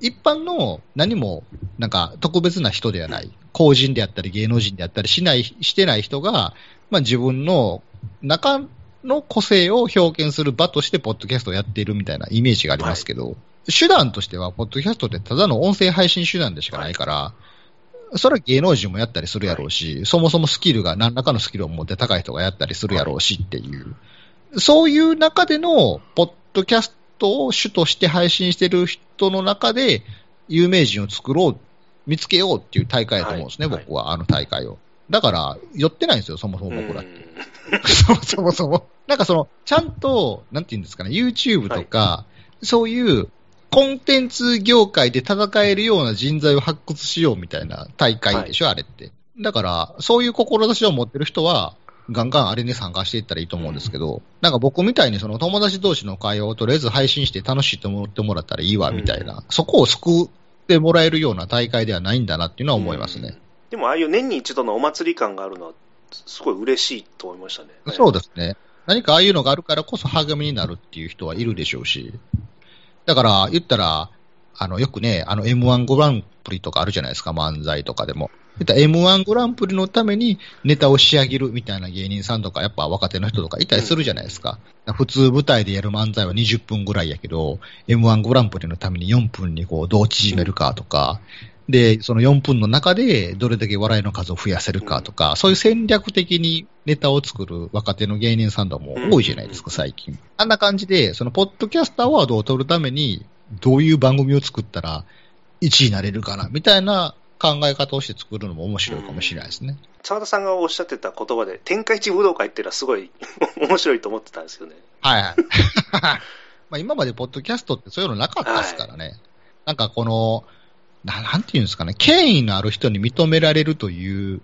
S2: 一般の何もなんか特別な人ではない、公人であったり芸能人であったりしない、してない人が、まあ自分の中の個性を表現する場としてポッドキャストをやっているみたいなイメージがありますけど、はい、手段としては、ポッドキャストってただの音声配信手段でしかないから、はい。それは芸能人もやったりするやろうし、はい、そもそもスキルが、何らかのスキルを持って高い人がやったりするやろうしっていう、そういう中での、ポッドキャストを主として配信してる人の中で、有名人を作ろう、見つけようっていう大会だと思うんですね、はい、僕は、あの大会を。だから、寄ってないんですよ、そもそも僕らって。そもそもそも。なんかその、ちゃんと、なんていうんですかね、YouTube とか、はい、そういうコンテンツ業界で戦えるような人材を発掘しようみたいな大会でしょ、はい、あれって。だから、そういう志を持ってる人は、ガンガンあれに参加していったらいいと思うんですけど、うん、なんか僕みたいにその友達同士の会話をとりあえず配信して楽しいと思ってもらったらいいわみたいな、うん、そこを救ってもらえるような大会ではないんだなっていうのは思いますね。うん、
S1: でもああいう年に一度のお祭り感があるのは、すごい嬉しいと思いましたね。
S2: そうですね。何かああいうのがあるからこそ励みになるっていう人はいるでしょうし。だから、言ったら、あの、よくね、あの M1 グランプリとかあるじゃないですか、漫才とかでも。M1 グランプリのためにネタを仕上げるみたいな芸人さんとか、やっぱ若手の人とかいたりするじゃないですか。普通舞台でやる漫才は20分ぐらいやけど、M1 グランプリのために4分にこうどう縮めるかとか、で、その4分の中でどれだけ笑いの数を増やせるかとか、そういう戦略的にネタを作る若手の芸人さんとも多いじゃないですか、最近。あんな感じで、そのポッドキャストアワードを取るために、どういう番組を作ったら1位になれるかな、みたいな考え方をして作るのも面白いかもしれないですね。
S1: 澤田さんがおっしゃってた言葉で、天下一武道会っていうのはすごい面白いと思ってたんですよね。
S2: はいはい。まあ今までポッドキャストってそういうのなかったですからね。はい、なんかこの、ななんていうんですかね、権威のある人に認められるという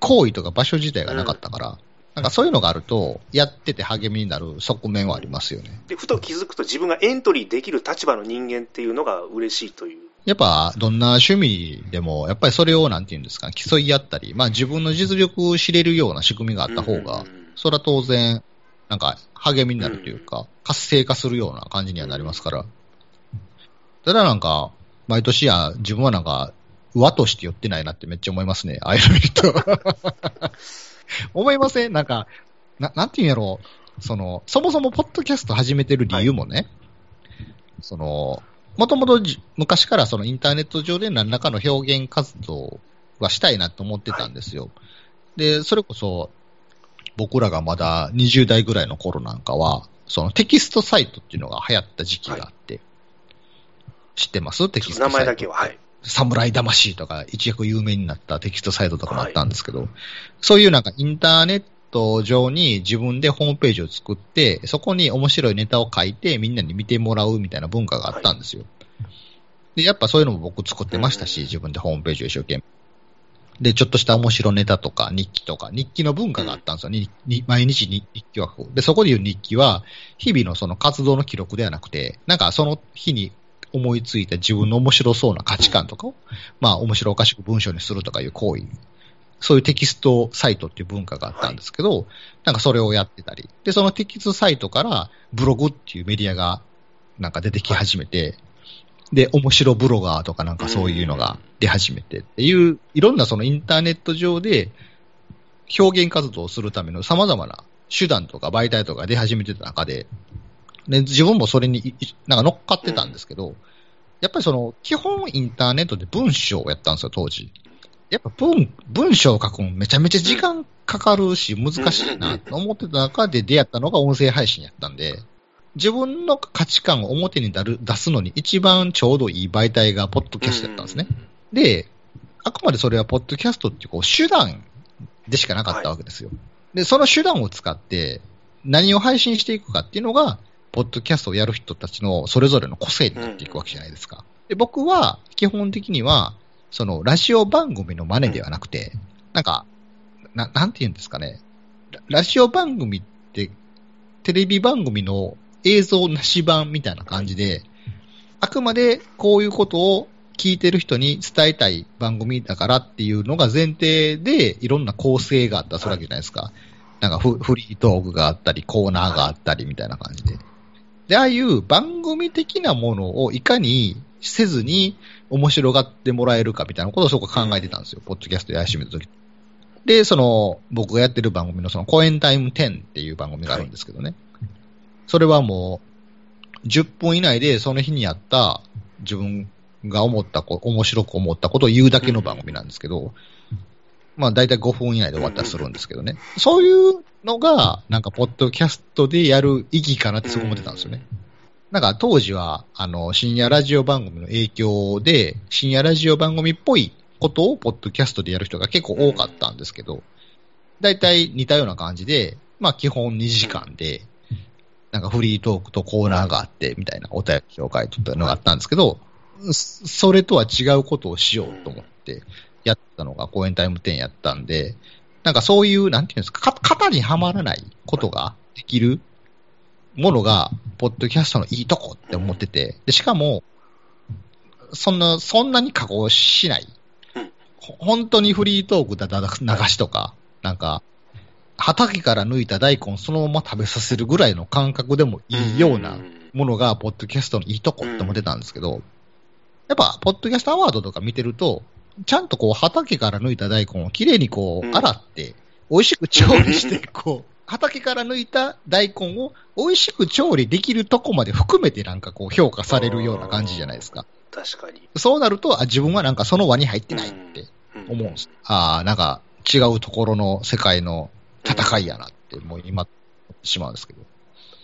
S2: 行為とか場所自体がなかったから、うん、なんかそういうのがあると、やってて励みになる側面はありますよね。
S1: で、ふと気づくと自分がエントリーできる立場の人間っていうのが嬉しいという。
S2: やっぱ、どんな趣味でも、やっぱりそれを、なんていうんですか、競い合ったり、まあ自分の実力を知れるような仕組みがあった方が、それは当然、なんか励みになるというか、活性化するような感じにはなりますから。ただなんか、毎年や、自分はなんか、和として寄ってないなってめっちゃ思いますね。ああいうの見ると。思いません？なんか、な、なんていうんやろう。その、そもそもポッドキャスト始めてる理由もね、はい、その、もともと昔からそのインターネット上で何らかの表現活動はしたいなと思ってたんですよ。はい、で、それこそ、僕らがまだ20代ぐらいの頃なんかは、そのテキストサイトっていうのが流行った時期があって、はい知ってます？テキスト
S1: 名前だけは、はい。
S2: 侍魂とか一躍有名になったテキストサイトとかもあったんですけど、はい、そういうなんかインターネット上に自分でホームページを作って、そこに面白いネタを書いてみんなに見てもらうみたいな文化があったんですよ。はい、で、やっぱそういうのも僕作ってましたし、自分でホームページを一生懸命。で、ちょっとした面白ネタとか日記とか、日記の文化があったんですよ。に毎日日記はで、そこで言う日記は、日々のその活動の記録ではなくて、なんかその日に思いついた自分の面白そうな価値観とかを、まあ面白おかしく文章にするとかいう行為、そういうテキストサイトっていう文化があったんですけど、はい、なんかそれをやってたり、で、そのテキストサイトからブログっていうメディアがなんか出てき始めて、で、面白ブロガーとかなんかそういうのが出始めてっていう、いろんなそのインターネット上で表現活動をするための様々な手段とか媒体とか出始めてた中で、で、自分もそれになんか乗っかってたんですけど、うん、やっぱりその、基本インターネットで文章をやったんですよ、当時。やっぱ文、文章を書くのめちゃめちゃ時間かかるし、難しいなと思ってた中で出会ったのが音声配信やったんで、自分の価値観を表に出すのに一番ちょうどいい媒体がポッドキャストやったんですね。で、あくまでそれはポッドキャストっていうこう手段でしかなかったわけですよ。で、その手段を使って何を配信していくかっていうのが、ポッドキャストをやる人たちのそれぞれの個性になっていくわけじゃないですか。で僕は基本的には、そのラジオ番組の真似ではなくて、なんか、ななんて言うんですかね。ラジオ番組って、テレビ番組の映像なし版みたいな感じで、あくまでこういうことを聞いてる人に伝えたい番組だからっていうのが前提で、いろんな構成があったりするわけじゃないですか。なんかフフリートークがあったり、コーナーがあったりみたいな感じで。で、ああいう番組的なものをいかにせずに面白がってもらえるかみたいなことをすごく考えてたんですよ。ポッドキャストやり始めた時。で、その、僕がやってる番組のそのコエンタイム10っていう番組があるんですけどね。それはもう、10分以内でその日にやった自分が思ったこ、面白く思ったことを言うだけの番組なんですけど、まあ大体5分以内で終わったりするんですけどね。そういうのが、なんかポッドキャストでやる意義かなってすごい思ってたんですよね。なんか当時は、あの、深夜ラジオ番組の影響で、深夜ラジオ番組っぽいことをポッドキャストでやる人が結構多かったんですけど、大体似たような感じで、まあ基本2時間で、なんかフリートークとコーナーがあって、みたいなお便り紹介とったのがあったんですけど、それとは違うことをしようと思ってやったのが公演タイム10やったんで、なんかそういう、なんていうんですか、型にはまらないことができるものが、ポッドキャストのいいとこって思ってて、で、しかも、そんな、そんなに加工しない。本当にフリートークだ流しとか、なんか、畑から抜いた大根そのまま食べさせるぐらいの感覚でもいいようなものが、ポッドキャストのいいとこって思ってたんですけど、やっぱ、ポッドキャストアワードとか見てると、ちゃんとこう、畑から抜いた大根をきれいにこう、洗って、美味しく調理して、こう、畑から抜いた大根を美味しく調理できるとこまで含めてなんかこう評価されるような感じじゃないですか。
S1: 確かに。
S2: そうなると、あ、自分はなんかその輪に入ってないって思うんです。ああ、なんか違うところの世界の戦いやなって、もう今、しまうんですけど。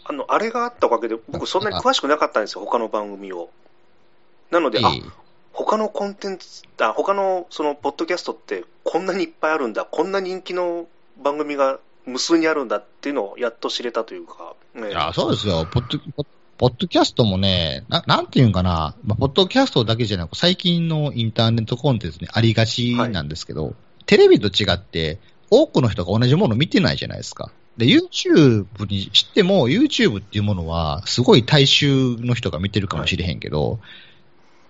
S1: あの、あれがあったおかげで、僕そんなに詳しくなかったんですよ、他の番組を。なので、あ、他のコンテンツ、あ、他のその、ポッドキャストってこんなにいっぱいあるんだ、こんな人気の番組が無数にあるんだっていうのをやっと知れたというか。
S2: ね、いや、そうですよ。ポッド、ポッドキャストもね、ななんていうんかな、まあ、ポッドキャストだけじゃなく、最近のインターネットコンテンツにありがちなんですけど、はい、テレビと違って、多くの人が同じものを見てないじゃないですか。で、YouTube にしても、YouTube っていうものは、すごい大衆の人が見てるかもしれへんけど、はい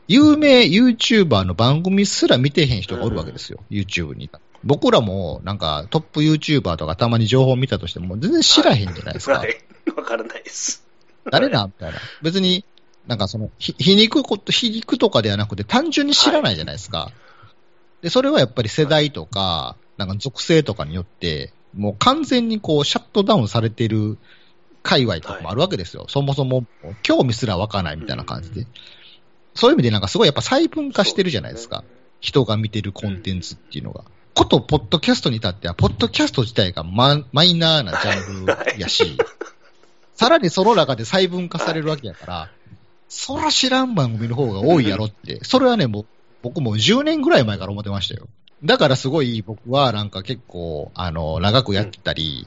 S2: 有名 YouTuber の番組すら見てへん人がおるわけですよ、うん、YouTube に。僕らもなんかトップ YouTuber とかたまに情報見たとしても全然知らへんじゃないですか。
S1: はい。わからないです。
S2: 誰なみたいな。別に、なんかその、皮肉こと、皮肉とかではなくて単純に知らないじゃないですか。はい、で、それはやっぱり世代とか、なんか属性とかによって、もう完全にこうシャットダウンされてる界隈とかもあるわけですよ。はい、そもそも興味すら湧かないみたいな感じで。うんそういう意味でなんかすごいやっぱ細分化してるじゃないですか。すね、人が見てるコンテンツっていうのが。こと、ポッドキャストに至っては、ポッドキャスト自体がママイナーなジャンルやし、さらにその中で細分化されるわけやから、そら知らん番組の方が多いやろって、それはね、もう、僕も10年ぐらい前から思ってましたよ。だからすごい僕はなんか結構、あの、長くやってたり、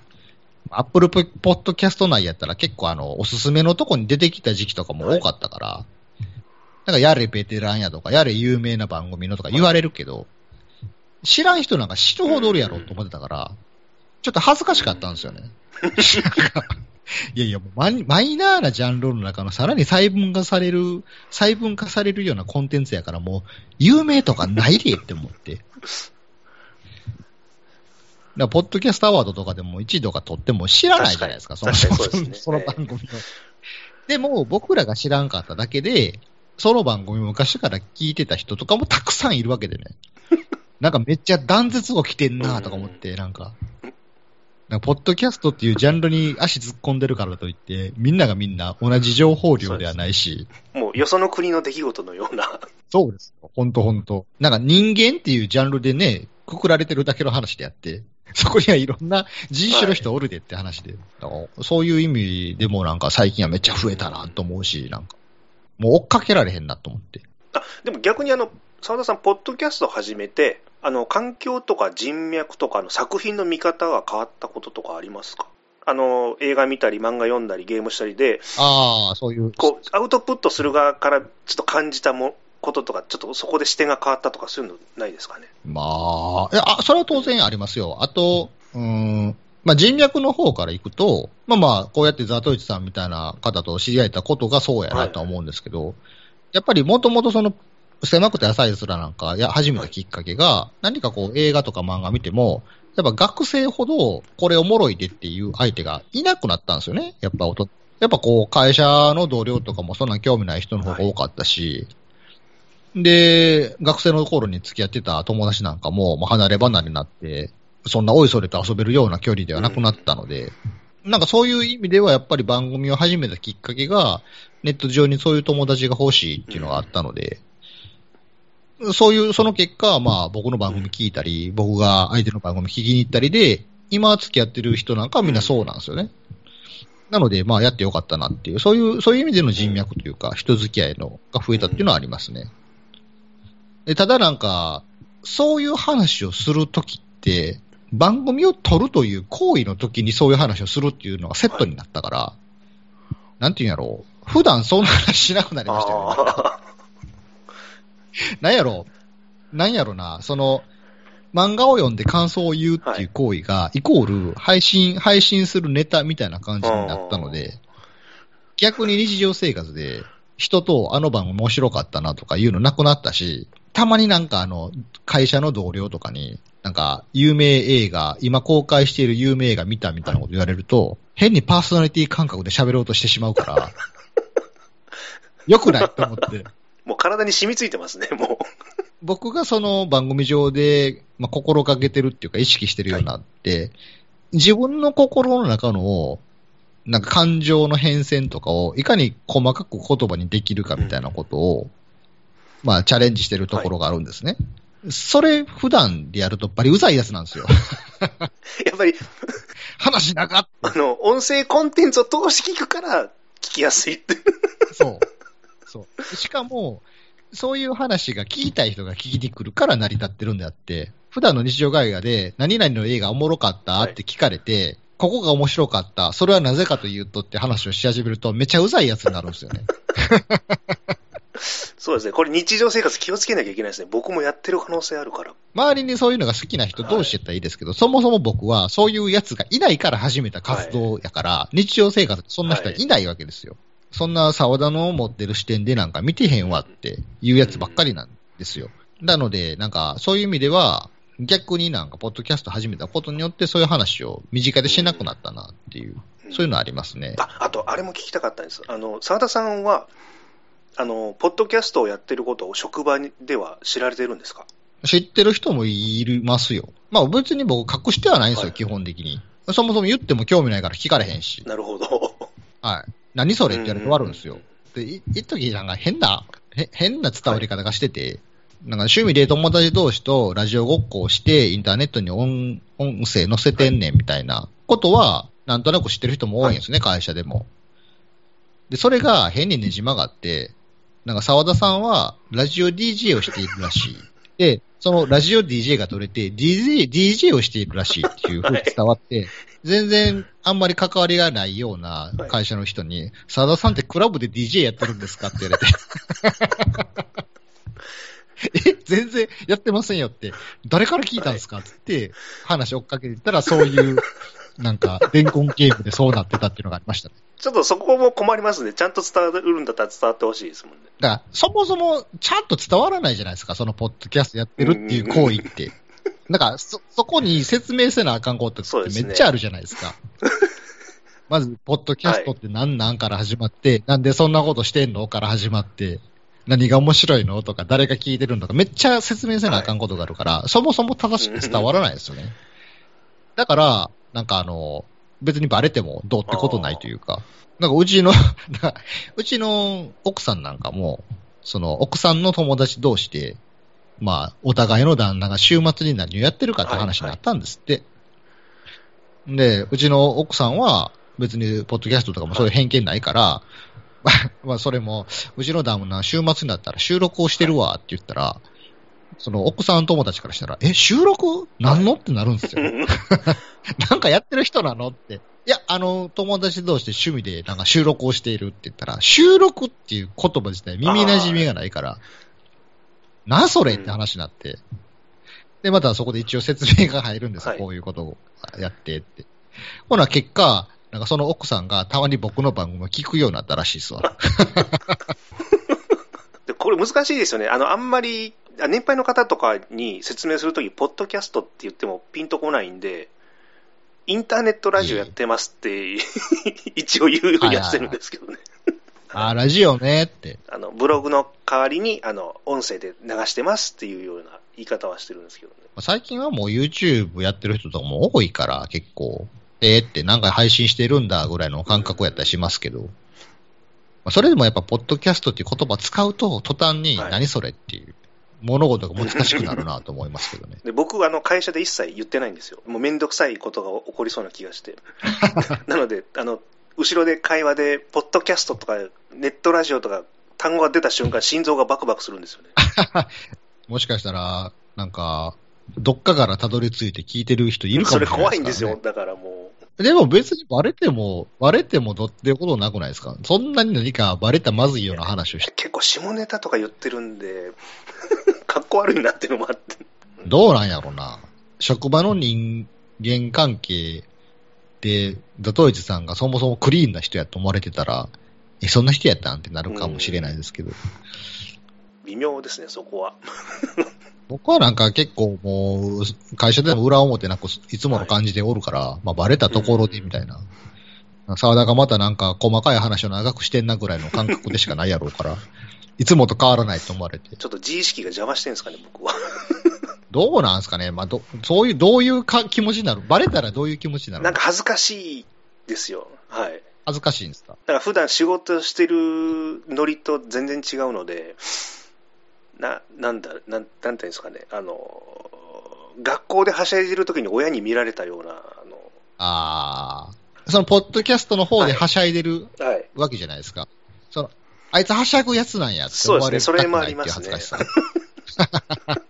S2: アップルポッドキャスト内やったら結構あの、おすすめのとこに出てきた時期とかも多かったから、はい。なんかやれベテランやとか、やれ有名な番組のとか言われるけど、知らん人なんか知るほどおるやろと思ってたから、ちょっと恥ずかしかったんですよね。いやいや、もうママイナーなジャンルの中のさらに細分化される、細分化されるようなコンテンツやからもう、有名とかないでって思って。だポッドキャストアワードとかでも1位とか取っても知らないじゃないですか、その、そね、その番組の。でも、僕らが知らんかっただけで、その番組昔から聞いてた人とかもたくさんいるわけでね。なんかめっちゃ断絶語来てんなとか思って、なんか。なんかポッドキャストっていうジャンルに足突っ込んでるからといって、みんながみんな同じ情報量ではないし。
S1: もうよその国の出来事のような。
S2: そうです。ほんとほんと。なんか人間っていうジャンルでね、くくられてるだけの話であって、そこにはいろんな人種の人おるでって話で。はい、そういう意味でもなんか最近はめっちゃ増えたなと思うし、なんか。もう追っかけられへんなと思って。
S1: あ、でも逆にあの、澤田さん、ポッドキャストを始めて、あの、環境とか人脈とかの作品の見方が変わったこととかありますか？あの、映画見たり、漫画読んだり、ゲームしたりで、
S2: ああ、そういう。
S1: こう、アウトプットする側からちょっと感じたもこととか、ちょっとそこで視点が変わったとか、そういうのないですかね？
S2: まあ、いや、それは当然ありますよ。あと、うん、まあ、人脈の方から行くと、まあまあ、こうやってザトイチさんみたいな方と知り合えたことがそうやなと思うんですけど、はい、やっぱりもともとその、狭くて浅いですらなんか、や、始めたきっかけが、何かこう映画とか漫画見ても、やっぱ学生ほどこれおもろいでっていう相手がいなくなったんですよね。やっぱおと、やっぱこう会社の同僚とかもそんな興味ない人の方が多かったし、で、学生の頃に付き合ってた友達なんかも、もう離れ離れになって、そんなおいそれと遊べるような距離ではなくなったので、なんかそういう意味ではやっぱり番組を始めたきっかけが、ネット上にそういう友達が欲しいっていうのがあったので、そういう、その結果、まあ僕の番組聞いたり、僕が相手の番組聞きに行ったりで、今付き合ってる人なんかはみんなそうなんですよね。なので、まあやってよかったなっていう、そういう、そういう意味での人脈というか、人付き合いのが増えたっていうのはありますね。でただなんか、そういう話をするときって、番組を撮るという行為の時にそういう話をするっていうのがセットになったから、なんていうんやろう。普段そんな話しなくなりましたよね。
S1: あ
S2: なんやろ？なんやろな、その、漫画を読んで感想を言うっていう行為が、イコール配信、配信するネタみたいな感じになったので、逆に日常生活で人とあの番面白かったなとかいうのなくなったし、たまになんかあの、会社の同僚とかに、なんか、有名映画、今公開している有名映画見たみたいなこと言われると、変にパーソナリティ感覚で喋ろうとしてしまうから、良くないと思って。
S1: もう体に染みついてますね、も
S2: 僕がその番組上で、まあ、心がけてるっていうか意識してるようになって、自分の心の中の、なんか感情の変遷とかをいかに細かく言葉にできるかみたいなことを、まあチャレンジしてるところがあるんですね。それ普段でやるとバリうざいやつなんですよ。
S1: う。やっぱり、
S2: 話長っ
S1: あの、音声コンテンツを通して聞くから聞きやすいって。
S2: そう。そう。しかも、そういう話が聞きたい人が聞きに来るから成り立ってるんであって、普段の日常会話で、何々の映画おもろかったって聞かれて、ここが面白かった、それはなぜかというとって話をし始めると、めちゃうざいやつになるんですよね。
S1: そうですね。これ日常生活気をつけなきゃいけないですね。僕もやってる可能性あるから。
S2: 周りにそういうのが好きな人同士やったらいいですけど、そもそも僕はそういうやつがいないから始めた活動やから、日常生活でそんな人はいないわけですよ。そんな沢田の持ってる視点でなんか見てへんわっていうやつばっかりなんですよ。なので、なんかそういう意味では、逆になんかポッドキャスト始めたことによってそういう話を身近でしなくなったなっていう、そういうのありますね。
S1: あ、あと、あれも聞きたかったんです。あの、沢田さんは、あの、ポッドキャストをやってることを職場では知られてるんですか？
S2: 知ってる人もいますよ。まあ別に僕隠してはないんですよ、
S1: はい
S2: 基本的に。そもそも言っても興味ないから聞かれへんし。
S1: なるほど。
S2: はい。何それ？って言われて終わるんですよ。で、い一時なんか変な、へ変な伝わり方がしてて、なんか趣味で友達同士とラジオごっこをして、インターネットに音音声載せてんねんみたいなことは、なんとなく知ってる人も多いんですね、会社でも。で、それが変にねじ曲がって、なんか沢田さんはラジオ DJ をしているらしい。で、そのラジオ DJ が取れて、DJ、DJ をしているらしいっていうふうに伝わって、全然あんまり関わりがないような会社の人に、沢田さんってクラブで DJ やってるんですかって言われて。え、全然やってませんよって、誰から聞いたんですかって言って、話追っかけてたら、そういう、なんか、伝言ゲームでそうなってたっていうのがありましたね。
S1: ちょっとそこも困りますね。ちゃんと伝わるんだったら伝わってほしいですもんね。
S2: だから、そもそもちゃんと伝わらないじゃないですか、そのポッドキャストやってるっていう行為って。だから、そ、そこに説明せなあかんことってめっちゃあるじゃないですか。まず、ポッドキャストって何なんから始まって、なんでそんなことしてんのから始まって、何が面白いのとか、誰が聞いてるのとか、めっちゃ説明せなあかんことがあるから、そもそも正しく伝わらないですよね。だから、なんかあの、別にバレてもどうってことないというか、なんかうちの、うちの奥さんなんかも、その奥さんの友達同士で、まあ、お互いの旦那が週末に何をやってるかって話になったんですって。で、うちの奥さんは別にポッドキャストとかもそういう偏見ないから、まあまあそれも、うちの旦那週末になったら収録をしてるわって言ったら、その奥さん友達からしたら、え、収録？なんの？ってなるんですよ。なんかやってる人なの？って。いや、あの、友達同士で趣味でなんか収録をしているって言ったら、収録っていう言葉自体耳馴染みがないから、なそれって話になって。で、またそこで一応説明が入るんですよ。
S1: はい
S2: こういうことをやってって。ほな、結果、なんかその奥さんがたまに僕の番組を聞くようになったらしいですわ。
S1: でこれ難しいですよね。あの、あんまり、あ年配の方とかに説明するとき、ポッドキャストって言ってもピンとこないんで、インターネットラジオやってますって、一応言うようにはしてるんですけどね。
S2: あー、ラジオねって。
S1: あの、ブログの代わりに、あの、音声で流してますっていうような言い方はしてるんですけどね。
S2: 最近はもう YouTube やってる人とかも多いから、結構。えーってなんか配信してるんだぐらいの感覚やったりしますけど。まあそれでもやっぱ、ポッドキャストっていう言葉使うと、途端に
S1: はい
S2: 何それっていう、物事が難しくなるなと思いますけどね。
S1: で僕はあの会社で一切言ってないんですよ。もうめんどくさいことが起こりそうな気がして。なので、あの、後ろで会話で、ポッドキャストとか、ネットラジオとか、単語が出た瞬間、心臓がバクバクするんですよね。
S2: もしかしたら、なんか、どっかからたどり着いて聞いてる人いるかもし
S1: それ
S2: れないですから、ね。
S1: 怖いんですよ。だからも
S2: でも別にバレても、バレてもどってことなくないですか？そんなに何かバレたまずいような話をし
S1: う、結構下ネタとか言ってるんで、かっこ悪いなっていうのもあって。
S2: どうなんやろな。職場の人間関係で、ザトイチさんがそもそもクリーンな人やと思われてたら、え、そんな人やったんってなるかもしれないですけど。
S1: 微妙ですね、そこは。
S2: 僕はなんか結構もう、会社でも裏表なくいつもの感じでおるから、まあバレたところでみたいな。沢田がまたなんか細かい話を長くしてんなぐらいの感覚でしかないやろうから、いつもと変わらないと思われて。
S1: ちょっと自意識が邪魔してるんですかね、僕は。
S2: どうなんすかねまあど、そういう、どういうか気持ちになる？バレたらどういう気持ちになる？
S1: なんか恥ずかしいですよ。はい。
S2: 恥ずかしいんですか？
S1: だから普段仕事してるノリと全然違うので、な、なんだ、なん、なんていうんですかね、あの、学校ではしゃいでる時に親に見られたような、あ
S2: ああ。その、ポッドキャストの方ではしゃいでる
S1: の、はい。
S2: わけじゃないですか。その、あいつはしゃぐやつなんやって思われる
S1: そうですねそれもありますね
S2: 恥ずかしさ。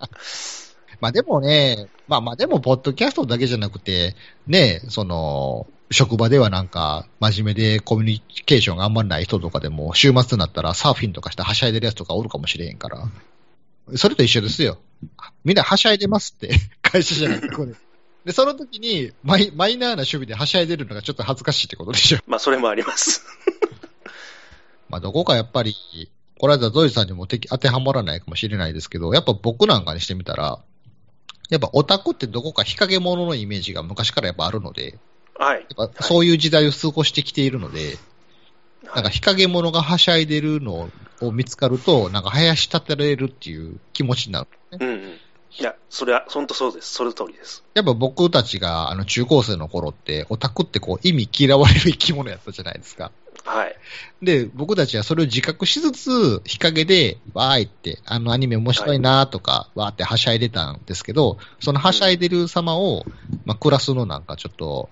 S2: まあでもね、まあまあでも、ポッドキャストだけじゃなくて、ね、その、職場ではなんか、真面目でコミュニケーションがあんまりない人とかでも、週末になったらサーフィンとかしてはしゃいでるやつとかおるかもしれへんから。それと一緒ですよ。みんなはしゃいでますって、会社じゃなくて、これ。で、その時にマイ、マイナーな趣味ではしゃいでるのがちょっと恥ずかしいってことでしょ。
S1: まあ、それもあります。
S2: まあ、どこかやっぱり、この間ゾイさんにも当てはまらないかもしれないですけど、やっぱ僕なんかにしてみたら、やっぱオタクってどこか日陰者のイメージが昔からやっぱあるので、
S1: はい。
S2: やっぱそういう時代を過ごしてきているので、なんか日陰者がはしゃいでるのを見つかると、なんか林立てられるっていう気持ちになる。
S1: うんうん。いや、それは、本当そうです。その通りです。
S2: やっぱ僕たちがあの中高生の頃って、オタクってこう意味嫌われる生き物やったじゃないですか。
S1: はい。
S2: で、僕たちはそれを自覚しつつ、日陰で、わーいって、あのアニメ面白いなとか、わーってはしゃいでたんですけど、そのはしゃいでる様を、まあ、クラスのなんかちょっと、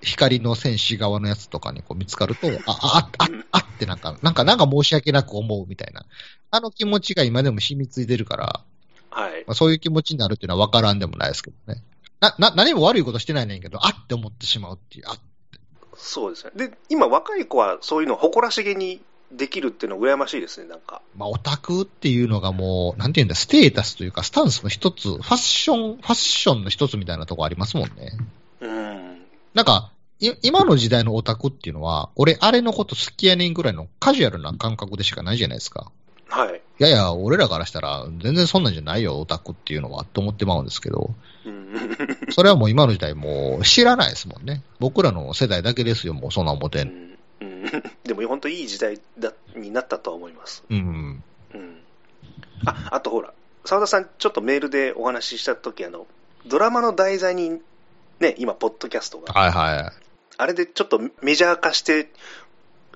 S2: 光の戦士側のやつとかにこう見つかると、あ、あ、あ、あ、あってなんか、なんか、なんか申し訳なく思うみたいな。あの気持ちが今でも染みついてるから、
S1: はい。
S2: まあ、そういう気持ちになるっていうのは分からんでもないですけどね。な、な、何も悪いことしてないねんけど、あって思ってしまうっていう、あ
S1: そうですね。で、今、若い子はそういうのを誇らしげにできるっていうのは羨ましいですね、なんか。
S2: まあ、オタクっていうのがもう、なんていうんだ、ステータスというか、スタンスの一つ、ファッション、ファッションの一つみたいなとこありますもんね。
S1: うん。
S2: なんか、い今の時代のオタクっていうのは、俺、あれのこと好きやねんぐらいのカジュアルな感覚でしかないじゃないですか。
S1: はい。
S2: いやいや、俺らからしたら、全然そんなんじゃないよ、オタクっていうのは、と思ってまうんですけど、
S1: うん。
S2: それはもう今の時代もう知らないですもんね。僕らの世代だけですよ、もうそんな思って。
S1: うんうんでも本当いい時代だになったとは思います。
S2: うん。
S1: うん。あ、あとほら、澤田さんちょっとメールでお話ししたとき、あの、ドラマの題材に、ね、今、ポッドキャストが、
S2: はいはい。
S1: あれでちょっとメジャー化して、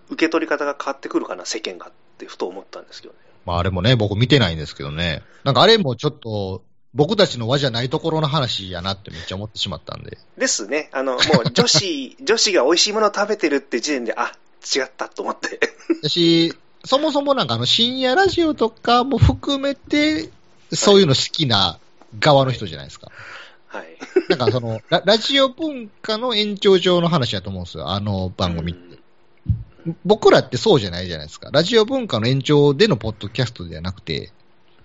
S1: 受け取り方が変わってくるかな、世間がってふと思ったんですけどね。
S2: まああれもね、僕見てないんですけどね。なんかあれもちょっと、僕たちの輪じゃないところの話やなってめっちゃ思ってしまったんで。
S1: ですね、あの、もう 女子、女子が美味しいものを食べてるって時点で、あ、違ったと思って。
S2: 私、そもそもなんかあの深夜ラジオとかも含めて、そういうの好きな側の人じゃないですか。
S1: はい。
S2: なんかそのラ、ラジオ文化の延長上の話だと思うんですよ、あの番組って。僕らってそうじゃないじゃないですか。ラジオ文化の延長でのポッドキャストではなくて、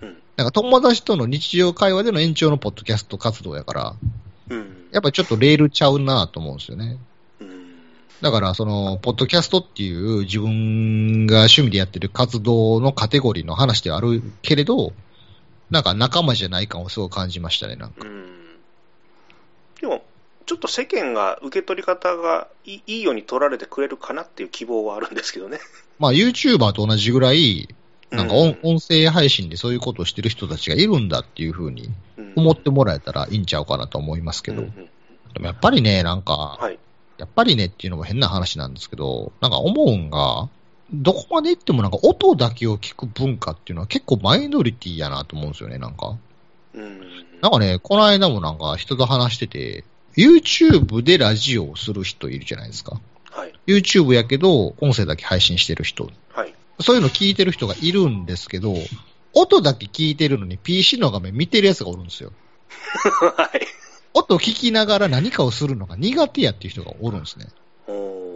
S1: うん。
S2: なんか友達との日常会話での延長のポッドキャスト活動やから、
S1: うん。
S2: やっぱりちょっとレールちゃうなと思うんですよね。
S1: うん。
S2: だから、その、ポッドキャストっていう自分が趣味でやってる活動のカテゴリーの話ではあるけれど、なんか仲間じゃない感をすごい感じましたね、なんか。
S1: うん。でも、ちょっと世間が受け取り方がいいいいように取られてくれるかなっていう希望はあるんですけどね。
S2: まあ、YouTuber と同じぐらい、なんか音,、
S1: うん
S2: 音声配信でそういうことをしてる人たちがいるんだっていうふうに
S1: うん
S2: 思ってもらえたらいいんちゃうかなと思いますけど、でもやっぱりね、なんか、
S1: はい。
S2: やっぱりねっていうのも変な話なんですけど、なんか思うんが、どこまで行ってもなんか音だけを聞く文化っていうのは結構マイノリティやなと思うんですよね、なんか。
S1: うん。
S2: なんかね、この間もなんか人と話してて、YouTube でラジオをする人いるじゃないですか。
S1: はい。
S2: YouTube やけど、音声だけ配信してる人。
S1: はい。
S2: そういうの聞いてる人がいるんですけど、音だけ聞いてるのに PC の画面見てるやつがおるんですよ。
S1: はい。
S2: 音聞きながら何かをするのが苦手やっていう人がおるんですね。
S1: おー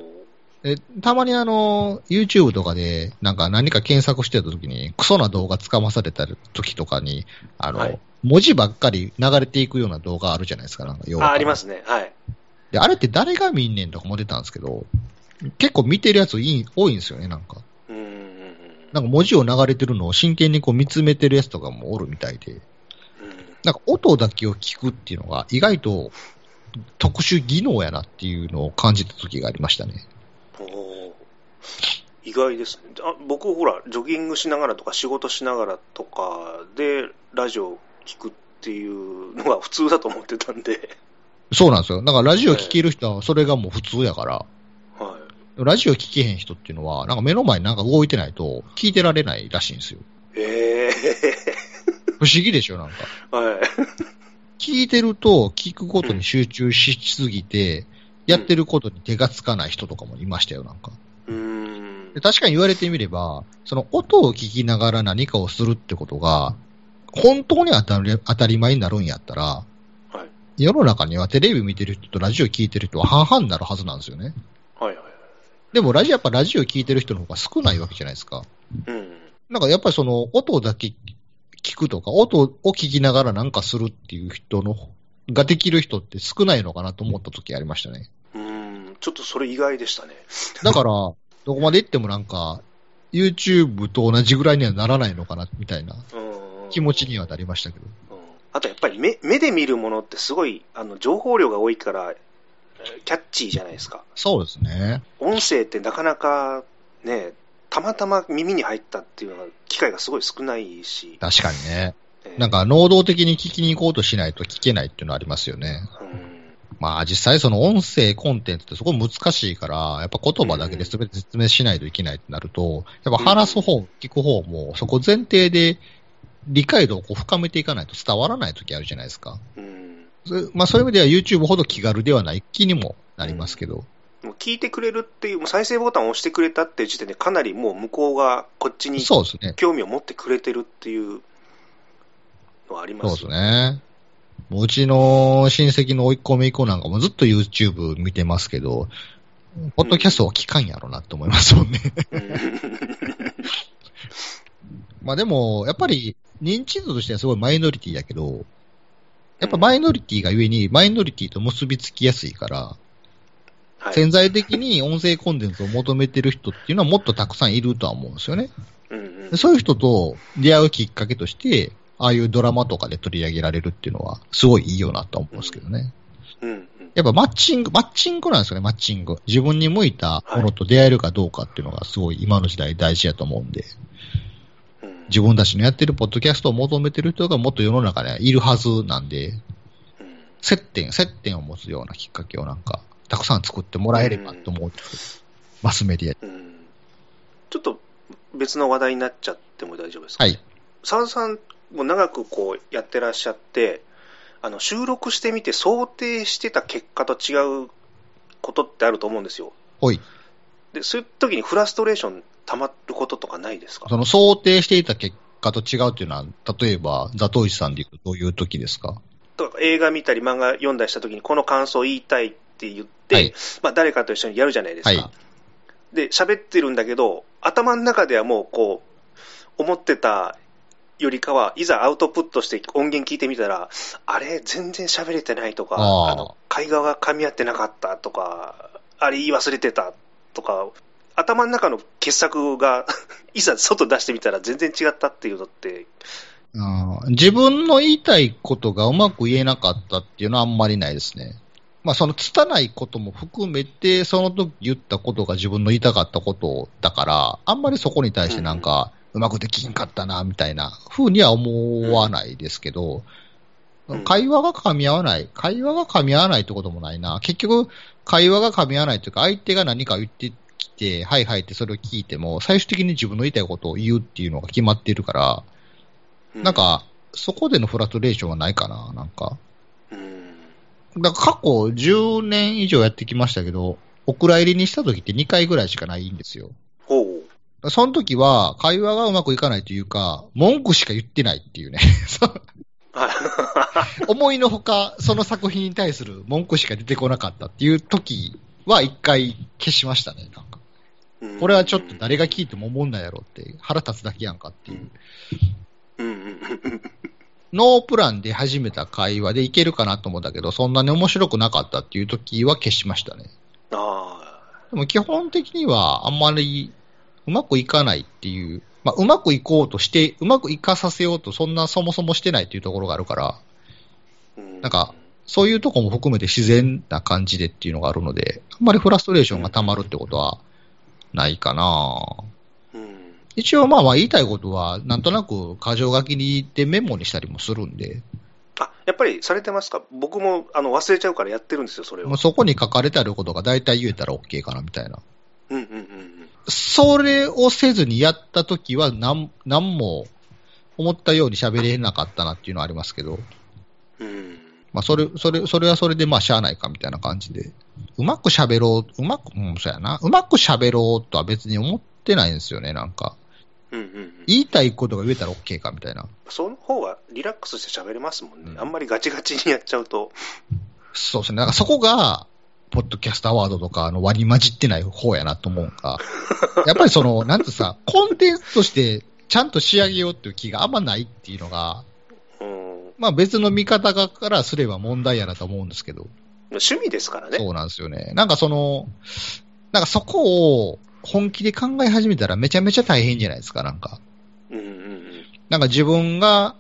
S2: でたまにあの、YouTube とかで、なんか何か検索してた時に、クソな動画つかまされた時とかに、あの、
S1: はい
S2: 文字ばっかり流れていくような動画あるじゃないですか、なんか要は
S1: あ、ありますね。はい。
S2: で、あれって誰が見んねんとかも出たんですけど、結構見てるやついい多いんですよね、なんか。
S1: うん
S2: なんか文字を流れてるのを真剣にこう見つめてるやつとかもおるみたいで、
S1: うん
S2: なんか音だけを聞くっていうのが意外と特殊技能やなっていうのを感じた時がありましたね。
S1: 意外ですねあ僕、ほら、ジョギングしながらとか、仕事しながらとかで、ラジオ聞くっていうのが普通だと思ってたんで、
S2: そうなんですよ。だからラジオ聞ける人はそれがもう普通やから、
S1: はい。
S2: ラジオ聞けへん人っていうのは、なんか目の前になんか動いてないと聞いてられないらしいんですよ。
S1: ええ
S2: 不思議でしょ、なんか。
S1: はい。
S2: 聞いてると聞くことに集中しすぎて、やってることに手がつかない人とかもいましたよ、なんか。
S1: うーん
S2: で。確かに言われてみれば、その音を聞きながら何かをするってことが、本当に当たり当たり前になるんやったら、
S1: はい。
S2: 世の中にはテレビ見てる人とラジオ聞いてる人は半々になるはずなんですよね。
S1: はいはい。
S2: でもラジオ、やっぱラジオ聞いてる人の方が少ないわけじゃないですか。
S1: うん。
S2: なんかやっぱりその音だけ聞くとか、音を聞きながらなんかするっていう人の、ができる人って少ないのかなと思った時ありましたね。
S1: うーん。ちょっとそれ意外でしたね。
S2: だから、どこまで行ってもなんか、YouTube と同じぐらいにはならないのかな、みたいな
S1: うん。
S2: 気持ちにはなりましたけど。
S1: うんあとやっぱり目目で見るものってすごいあの情報量が多いから、えーキャッチーじゃないですか。
S2: そうですね。
S1: 音声ってなかなかね、たまたま耳に入ったっていうのが機会がすごい少ないし。
S2: 確かにね。
S1: えー
S2: なんか、能動的に聞きに行こうとしないと聞けないっていうのはありますよね。
S1: うん
S2: まあ、実際その音声コンテンツってすごい難しいから、やっぱ言葉だけで全て説明しないといけないってなると、やっぱ話す方、聞く方も、そこ前提で理解度をこう深めていかないと伝わらない時あるじゃないですか。
S1: うん
S2: まあ、そういう意味では YouTube ほど気軽ではない気にもなりますけど。
S1: もう聞いてくれるっていう、もう再生ボタンを押してくれたっていう時点でかなりもう向こうがこっちに。興味を持ってくれてるっていうのはありま
S2: そうです
S1: ね。
S2: ううちの親戚の甥っ子姪っ子なんかもずっと YouTube 見てますけど、ポッドキャストは聞かんやろなって思いますもんね。まあでも、やっぱり認知度としてはすごいマイノリティやけど、やっぱマイノリティがゆえに、マイノリティと結びつきやすいから、
S1: はい
S2: 潜在的に音声コンテンツを求めてる人っていうのはもっとたくさんいるとは思うんですよね。
S1: うんうん
S2: でそういう人と出会うきっかけとして、ああいうドラマとかで取り上げられるっていうのは、すごいいいよなと思うんですけどね。
S1: うんうん
S2: やっぱマッチング、マッチングなんですよね、マッチング。自分に向いたものと出会えるかどうかっていうのがすごい今の時代大事やと思うんで、
S1: うん
S2: 自分たちのやってるポッドキャストを求めてる人がもっと世の中にはいるはずなんで、
S1: うん
S2: 接点、接点を持つようなきっかけをなんか、たくさん作ってもらえればと思うんですけど、マスメディア。
S1: うんちょっと別の話題になっちゃっても大丈夫ですか、
S2: はい。
S1: 澤田さんも長くこうやってらっしゃって、あの収録してみて想定してた結果と違うことってあると思うんですよ。
S2: ほい。
S1: で、そういう時にフラストレーション溜まることとかないですか？
S2: その想定していた結果と違うっていうのは、例えば、ザトウイチさんで言うとどういう時ですか？
S1: 映画見たり漫画読んだりした時にこの感想を言いたいって言って、
S2: はい。
S1: まあ、誰かと一緒にやるじゃないですか。
S2: はい。
S1: で、喋ってるんだけど、頭の中ではもうこう、思ってたよりかは、いざアウトプットして音源聞いてみたら、あれ、全然喋れてないとか、
S2: あ
S1: の会話が噛み合ってなかったとか、あれ言い忘れてたとか、頭の中の傑作が いざ外出してみたら全然違ったっていうのって、
S2: あー自分の言いたいことがうまく言えなかったっていうのはあんまりないですね。まあその拙いことも含めて、その時言ったことが自分の言いたかったことだから、あんまりそこに対してなんか、うまくできんかったな、みたいな風には思わないですけど、
S1: うん
S2: 会話が噛み合わない。会話が噛み合わないってこともないな。結局、会話が噛み合わないというか、相手が何か言ってきて、はいはいってそれを聞いても、最終的に自分の言いたいことを言うっていうのが決まっているから、
S1: う
S2: なん、か、そこでのフラストレーションはないかな、なんか。
S1: うん、
S2: だから過去10年以上やってきましたけど、お蔵入りにした時って2回ぐらいしかないんですよ。
S1: ほう。
S2: その時は会話がうまくいかないというか、文句しか言ってないっていうね。思いのほか、その作品に対する文句しか出てこなかったっていう時は1回消しましたね、なんか。これはちょっと誰が聞いても思んないやろって、腹立つだけやんかっていう。
S1: うん。うん。うん。
S2: ノープランで始めた会話でいけるかなと思ったけど、そんなに面白くなかったっていう時は消しましたね。
S1: あ
S2: でも基本的にはあんまりうまくいかないっていう、まあ、うまくいこうとして、うまくいかさせようとそんなそもそもしてないっていうところがあるから、なんか、そういうとこも含めて自然な感じでっていうのがあるので、あんまりフラストレーションが溜まるってことはないかな
S1: うん、
S2: 一応まあまあ言いたいことは、なんとなく箇条書きにでメモにしたりもするんで、
S1: あ、やっぱりされてますか？僕もあの忘れちゃうからやってるんですよ、それを。
S2: もうそこに書かれてあることが大体言えたら OK かなみたいな。
S1: うんうんうん
S2: それをせずにやったときは、なん、なんも思ったように喋れなかったなっていうのはありますけど、
S1: うん。うん。
S2: まあ、それ、それ、それはそれで、まあ、しゃあないかみたいな感じで。うまく喋ろう、うまく、うん、そうやな。うまく喋ろうとは別に思ってないんですよね、なんか。
S1: うんうんうん。
S2: 言いたいことが言えたら OK かみたいな。
S1: その方がリラックスして喋れますもんね。
S2: うん
S1: あんまりガチガチにやっちゃうと。
S2: そうですね。なんかそこが、ポッドキャストアワードとか、あの、割り混じってない方やなと思うんか。やっぱりその、なんてさ、コンテンツとして、ちゃんと仕上げようっていう気があんまないっていうのが、
S1: うん。
S2: まあ別の見方からすれば問題やなと思うんですけど、
S1: 趣味ですからね。
S2: そうなんですよね。なんかその、なんかそこを本気で考え始めたらめちゃめちゃ大変じゃないですか、なんか。
S1: うんうんうん。
S2: なんか自分が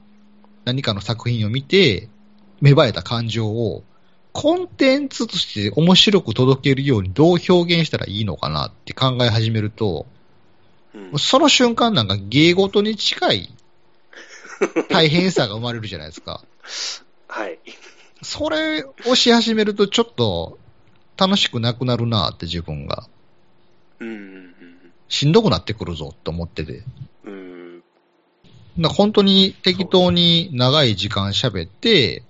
S2: 何かの作品を見て、芽生えた感情を、コンテンツとして面白く届けるようにどう表現したらいいのかなって考え始めると、
S1: うん
S2: その瞬間なんか芸事に近い大変さが生まれるじゃないですか。
S1: はい。
S2: それをし始めるとちょっと楽しくなくなるなって自分が。
S1: うんうん
S2: しんどくなってくるぞって思ってて。
S1: うん。うん。
S2: だ本当に適当に長い時間喋って、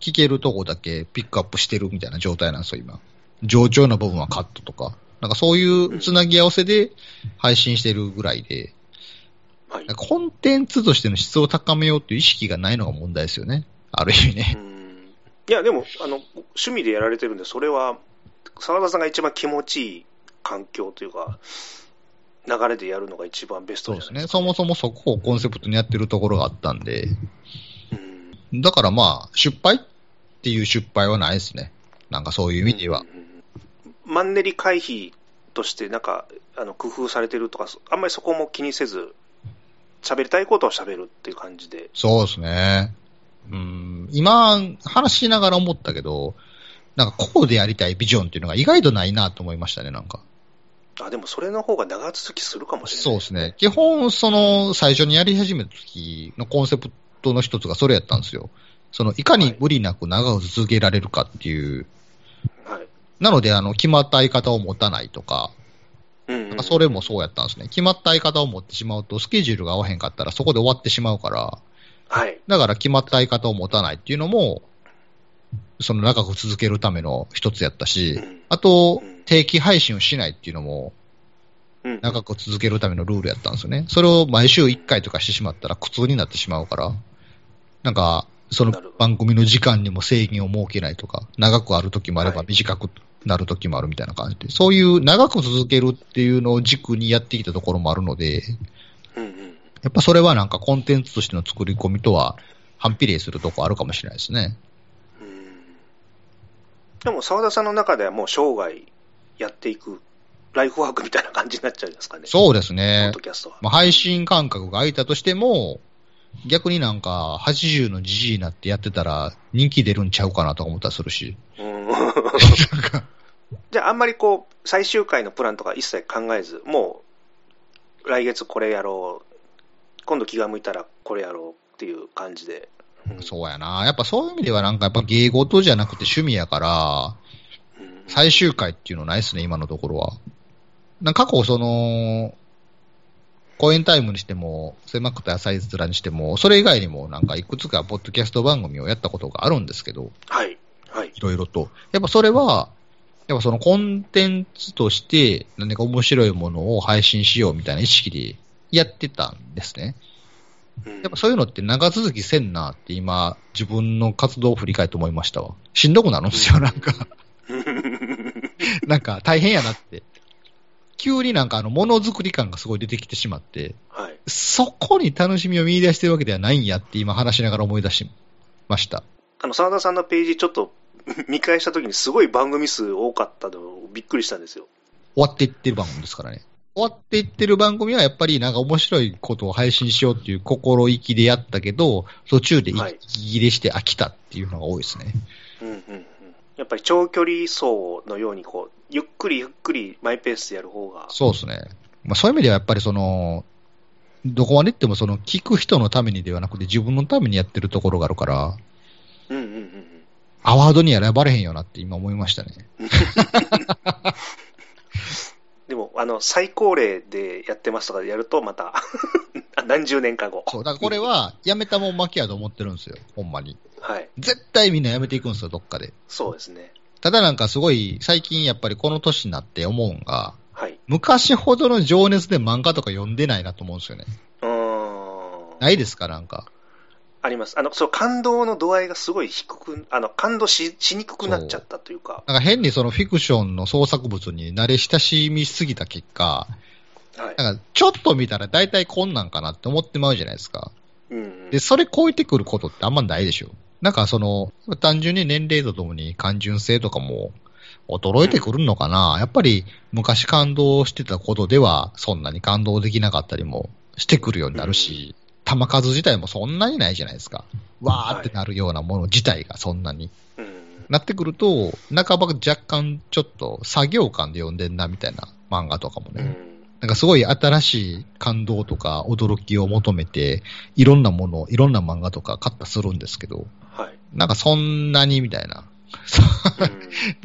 S2: 聞けるとこだけピックアップしてるみたいな状態なんですよ、今。上調な部分はカットとか。なんかそういうつなぎ合わせで配信してるぐらいで、
S1: はい。
S2: コンテンツとしての質を高めようっていう意識がないのが問題ですよね。ある意味ね
S1: う。んいや、でも、あの、趣味でやられてるんで、それは、澤田さんが一番気持ちいい環境というか、流れでやるのが一番ベスト
S2: そうですね。そもそもそこをコンセプトにやってるところがあったんで、
S1: うん
S2: だからまあ、失敗っていう失敗はないですね。なんかそういう意味では。
S1: マンネリ回避として、なんか、あの、工夫されてるとか、あんまりそこも気にせず、喋りたいことを喋るっていう感じで。
S2: そうですね。うん、今、話しながら思ったけど、なんかこうでやりたいビジョンっていうのが意外とないなと思いましたね、なんか。
S1: あ、でもそれの方が長続きするかもしれない。
S2: そうですね。。基本、その、最初にやり始めた時のコンセプトの一つがそれやったんですよ。その、いかに無理なく長く続けられるかっていう。
S1: はい。
S2: なので、あの、決まった相方を持たないとか、
S1: うんうん
S2: それもそうやったんですね。決まった相方を持ってしまうと、スケジュールが合わへんかったらそこで終わってしまうから、
S1: はい。
S2: だから決まった相方を持たないっていうのも、その長く続けるための一つやったし、
S1: うん
S2: あと
S1: うん、
S2: 定期配信をしないっていうのも、
S1: うん
S2: 長く続けるためのルールやったんですよね。それを毎週1回とかしてしまったら苦痛になってしまうから、なんか、その番組の時間にも制限を設けないとか、長くある時もあれば
S1: はい
S2: 短くなる時もあるみたいな感じで、そういう長く続けるっていうのを軸にやってきたところもあるので。やっぱそれはなんかコンテンツとしての作り込みとは反比例するとこあるかもしれないですね。
S1: うんでも、澤田さんの中ではもう生涯やっていく、ライフワークみたいな感じになっちゃうんですかね。
S2: そうです
S1: ポ
S2: ね
S1: ッド。キャストは。
S2: まあ、配信感覚が空いたとしても、逆になんか、80のじじいになってやってたら、人気出るんちゃうかなとか思ったりするし。
S1: うんじゃあ、あんまりこう、最終回のプランとか一切考えず、もう、来月これやろう、今度気が向いたらこれやろうっていう感じで。うん
S2: そうやな。やっぱそういう意味ではなんかやっぱ芸事じゃなくて趣味やから、
S1: うん
S2: 最終回っていうのないっすね、今のところは。なんか過去その、公演タイムにしても、狭くて浅い面にしても、それ以外にもなんかいくつかポッドキャスト番組をやったことがあるんですけど、
S1: はい。はい。
S2: いろいろと。やっぱそれは、やっぱそのコンテンツとして何か面白いものを配信しようみたいな意識でやってたんですね。
S1: うん
S2: やっぱそういうのって長続きせんなって今、自分の活動を振り返って思いましたわ。しんどくなるんですよ、なんか。なんか大変やなって。急になんかあの、ものづくり感がすごい出てきてしまって、
S1: はい。
S2: そこに楽しみを見出してるわけではないんやって今話しながら思い出しました。
S1: あの、沢田さんのページちょっと 見返したときにすごい番組数多かったのびっくりしたんですよ。
S2: 終わっていってる番組ですからね。終わっていってる番組はやっぱりなんか面白いことを配信しようっていう心意気でやったけど、途中で
S1: はい
S2: 息切れして飽きたっていうのが多いですね。
S1: うんうんうん。やっぱり長距離走のようにこう、ゆっくりゆっくりマイペースでやる方が。
S2: そうですね。まあそういう意味ではやっぱりその、どこまで行ってもその聞く人のためにではなくて自分のためにやってるところがあるから、
S1: うんうんうんうん。
S2: アワードには選ばれへんよなって今思いましたね。
S1: あの、最高齢でやってますとかでやると、また、何十年か後。
S2: そう、だからこれはやめたもん負けやと思ってるんですよ、ほんまに。
S1: はい。
S2: 絶対みんなやめていくんですよ、どっかで。
S1: そうですね。
S2: ただなんかすごい、最近やっぱりこの年になって思うんが、
S1: はい。
S2: 昔ほどの情熱で漫画とか読んでないなと思うんですよね。
S1: うーん。
S2: ないですか、なんか。
S1: あります。あの、そう、感動の度合いがすごい低く、あの、感動ししにくくなっちゃったというか。
S2: なんか変にそのフィクションの創作物に慣れ親しみすぎた結果、
S1: はい。
S2: なんかちょっと見たら大体こんなんかなって思ってまうじゃないですか。
S1: うんうん
S2: で、それ超えてくることってあんまないでしょ。なんかその、単純に年齢とともに感純性とかも衰えてくるのかな、やっぱり昔感動してたことではそんなに感動できなかったりもしてくるようになるし、球数自体もそんなにないじゃないですか。わーってなるようなもの自体がそんなに。
S1: うん
S2: なってくると、半ば若干ちょっと作業感で読んでんなみたいな漫画とかもね。
S1: うん
S2: なんかすごい新しい感動とか驚きを求めて、いろんなもの、いろんな漫画とか買ったりするんですけど、
S1: はい。
S2: なんかそんなにみたいな。
S1: うん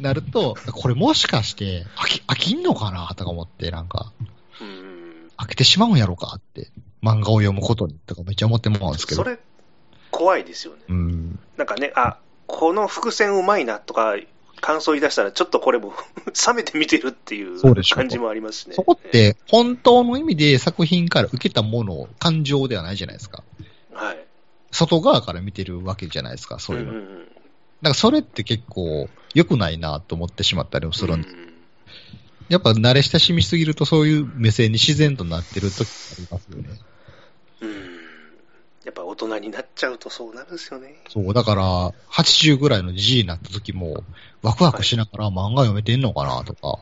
S2: なると、これもしかして飽き、飽きんのかなとか思って、なんか、
S1: うん
S2: 飽きてしまうんやろかって、漫画を読むことにとかめっちゃ思ってもらうんですけど。
S1: それ、怖いですよね。
S2: うん。
S1: なんかね、あ、この伏線うまいなとか、感想言い出したら、ちょっとこれも 冷めて見てるっていう感じもありますしね。
S2: そこって、本当の意味で作品から受けたもの、感情ではないじゃないですか。
S1: はい。
S2: 外側から見てるわけじゃないですか、そういうの。
S1: んんん
S2: だからそれって結構良くないなと思ってしまったりもするんで、
S1: うん
S2: やっぱ慣れ親しみすぎるとそういう目線に自然となってる時ありますよね。
S1: うんやっぱ大人になっちゃうとそうなるんですよね。
S2: そう、だから、80ぐらいのじじいになった時も、ワクワクしながら漫画読めてんのかなとか、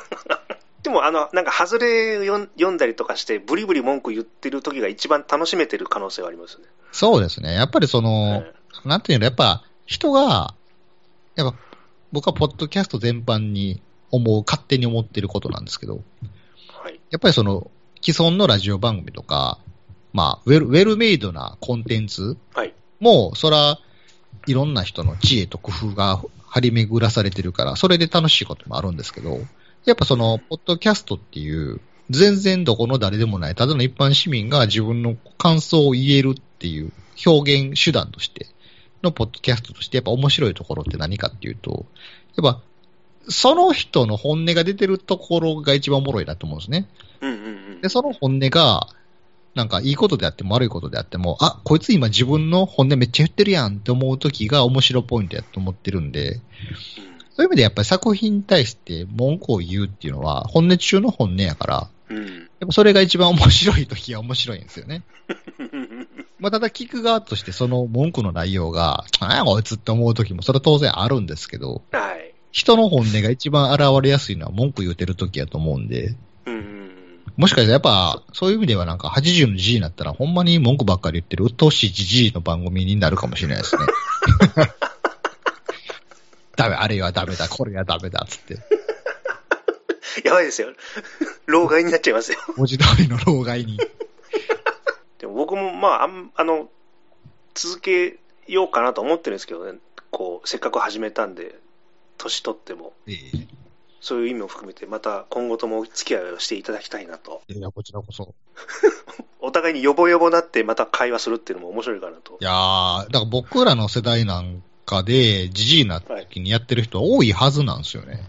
S1: でも、あの、なんか、外れ読んだりとかして、ブリブリ文句言ってる時が一番楽しめてる可能性はありますよね。
S2: そうですね。やっぱりその、
S1: はい
S2: なんていうの、やっぱ人が、やっぱ僕はポッドキャスト全般に思う、勝手に思ってることなんですけど、
S1: はい。
S2: やっぱりその、既存のラジオ番組とか、まあ、ウェルウェルメイドなコンテンツ
S1: はい。
S2: も、そら、いろんな人の知恵と工夫が張り巡らされてるから、それで楽しいこともあるんですけど、やっぱその、ポッドキャストっていう、全然どこの誰でもない、ただの一般市民が自分の感想を言えるっていう表現手段としてのポッドキャストとして、やっぱ面白いところって何かっていうと、やっぱ、その人の本音が出てるところが一番おもろいなと思うんですね。で、。その本音が、なんかいいことであっても悪いことであっても、あ、こいつ今自分の本音めっちゃ言ってるやんって思う時が面白ポイントやと思ってるんで、そういう意味でやっぱり作品に対して文句を言うっていうのは本音中の本音やから。やっぱそれが一番面白い時は面白いんですよね。まあ、ただ聞く側としてその文句の内容が、なんやこいつって思う時もそれは当然あるんですけど、
S1: はい。
S2: 人の本音が一番現れやすいのは文句言うてる時やと思うんで、
S1: うんうん
S2: もしかしたらやっぱ、そういう意味ではなんか80の G になったらほんまに文句ばっかり言ってる鬱陶しい G の番組になるかもしれないですね。ダメ、あれはダメだ、これはダメだ、つって。
S1: やばいですよ。老害になっちゃいますよ。
S2: 文字通りの老害に。
S1: でも僕もまあ、あんあの、続けようかなと思ってるんですけどね。こう、せっかく始めたんで、年取っても、
S2: ええ
S1: そういう意味も含めて、また今後ともお付き合いをしていただきたいなと。
S2: いや、こちらこそ。
S1: お互いにヨボヨボなってまた会話するっていうのも面白いかなと
S2: い。やー、だから僕らの世代なんかで、じじいにな時にやってる人は多いはずなんですよね。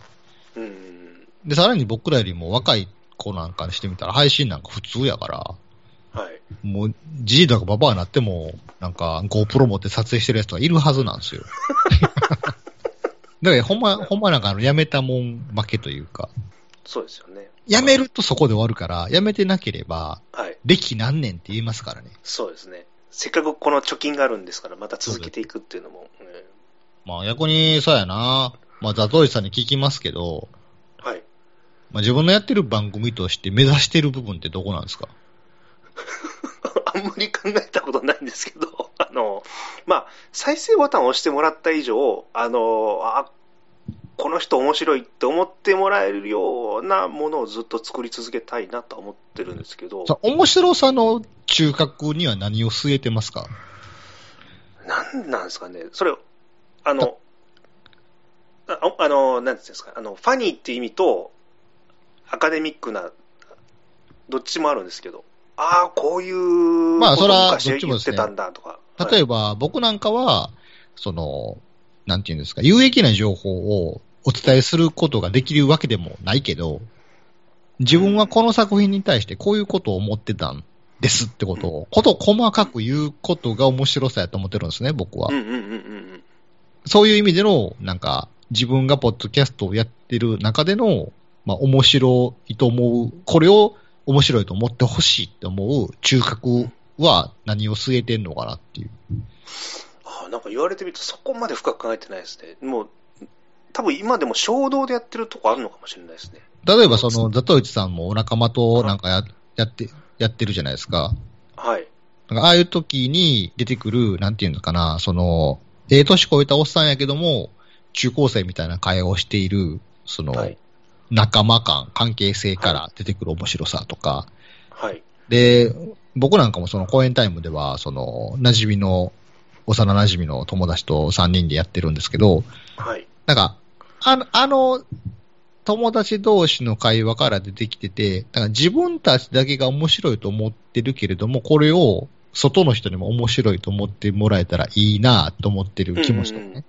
S1: うん。
S2: で、さらに僕らよりも若い子なんかにしてみたら配信なんか普通やから、
S1: はい。
S2: もう、じじいとかババアになっても、なんか GoPro 持って撮影してるやつとかいるはずなんですよ。だからほんま、ほんまなんかあの、やめたもん負けというか、
S1: そうですよね。
S2: やめるとそこで終わるから、やめてなければ、
S1: はい。
S2: 歴何年って言いますからね。
S1: そうですね。せっかくこの貯金があるんですから、また続けていくっていうのも、ね
S2: まあ逆に、そうやな。まあザトイさんに聞きますけど、
S1: はい。
S2: まあ自分のやってる番組として目指してる部分ってどこなんですか？
S1: あ んまり考えたことないんですけど、あの、まあ、再生ボタンを押してもらった以上、あの、あ、この人面白いって思ってもらえるようなものをずっと作り続けたいなとは思ってるんですけど、
S2: さ面白さの中核には何を据えてますか？
S1: なんなんですかね、それ、あの、ああの、なんていうんですか、あの、ファニーっていう意味と、アカデミックな、どっちもあるんですけど、ああ、こういう、
S2: まあそれは
S1: 昔
S2: どっちもですね
S1: 言ってたんだとか。
S2: 例え
S1: ば、
S2: ば、僕なんかは、その、なんていうんですか、有益な情報をお伝えすることができるわけでもないけど、自分はこの作品に対してこういうことを思ってたんですってことを、こと細かく言うことが面白さやと思ってるんですね、僕は。そういう意味での、なんか、自分がポッドキャストをやってる中での、まあ、面白いと思う、これを面白いと思ってほしいって思う中核は何を据えてんのかなっていう。
S1: ああ、なんか言われてみるとそこまで深く考えてないですね。もう、多分今でも衝動でやってるとこあるのかもしれないですね。
S2: 例えばその、ザトウチさんもお仲間となんかややって、やってるじゃないですか。
S1: はい。
S2: なんかああいう時に出てくる、なんていうのかな、その、ええ年超えたおっさんやけども、中高生みたいな会話をしている、その、
S1: はい。
S2: 仲間感、関係性から出てくる面白さとか、
S1: はい。
S2: で、僕なんかもその公演タイムでは、その、馴染みの、幼馴染みの友達と3人でやってるんですけど、
S1: はい。
S2: なんか、あの、あの、友達同士の会話から出てきてて、だから自分たちだけが面白いと思ってるけれども、これを外の人にも面白いと思ってもらえたらいいなと思ってる気持ちとかね。
S1: はい。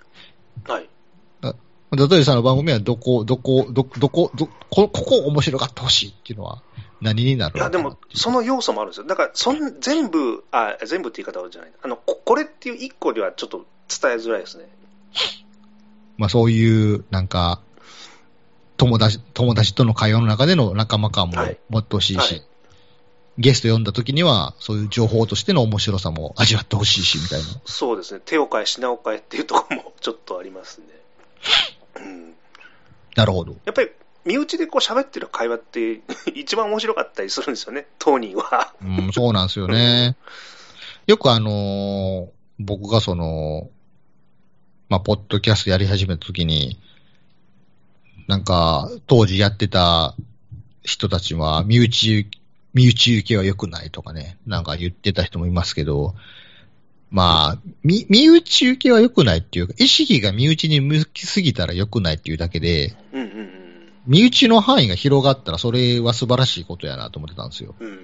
S2: 例えばさんの番組はどこ、どこ、ど、どこ、どこ、ここ面白がってほしいっていうのは何になる
S1: いや、でも、その要素もあるんですよ。だから、そん、全部、あ、全部って言い方じゃない。あの、ここれっていう一個ではちょっと伝えづらいですね。
S2: まあそういう、なんか、友達、友達との会話の中での仲間感も
S1: はい
S2: 持ってほしいし、
S1: はい
S2: ゲスト呼んだ時には、そういう情報としての面白さも味わってほしいし、みたいな。
S1: そうですね。手を変え品を変えっていうところもちょっとありますね。うん。
S2: なるほど。
S1: やっぱり、身内でこう喋ってる会話って 一番面白かったりするんですよね。当人は。
S2: うん、そうなんですよね。よくあのー僕がその、まあ、ポッドキャストやり始めた時に、なんか、当時やってた人たちは、身内、身内受けは良くないとかね、なんか言ってた人もいますけど、まあ、み身内受けは良くないっていうか、意識が身内に向きすぎたら良くないっていうだけで、
S1: うんうん
S2: 身内の範囲が広がったらそれは素晴らしいことやなと思ってたんですよ。
S1: うん。うん。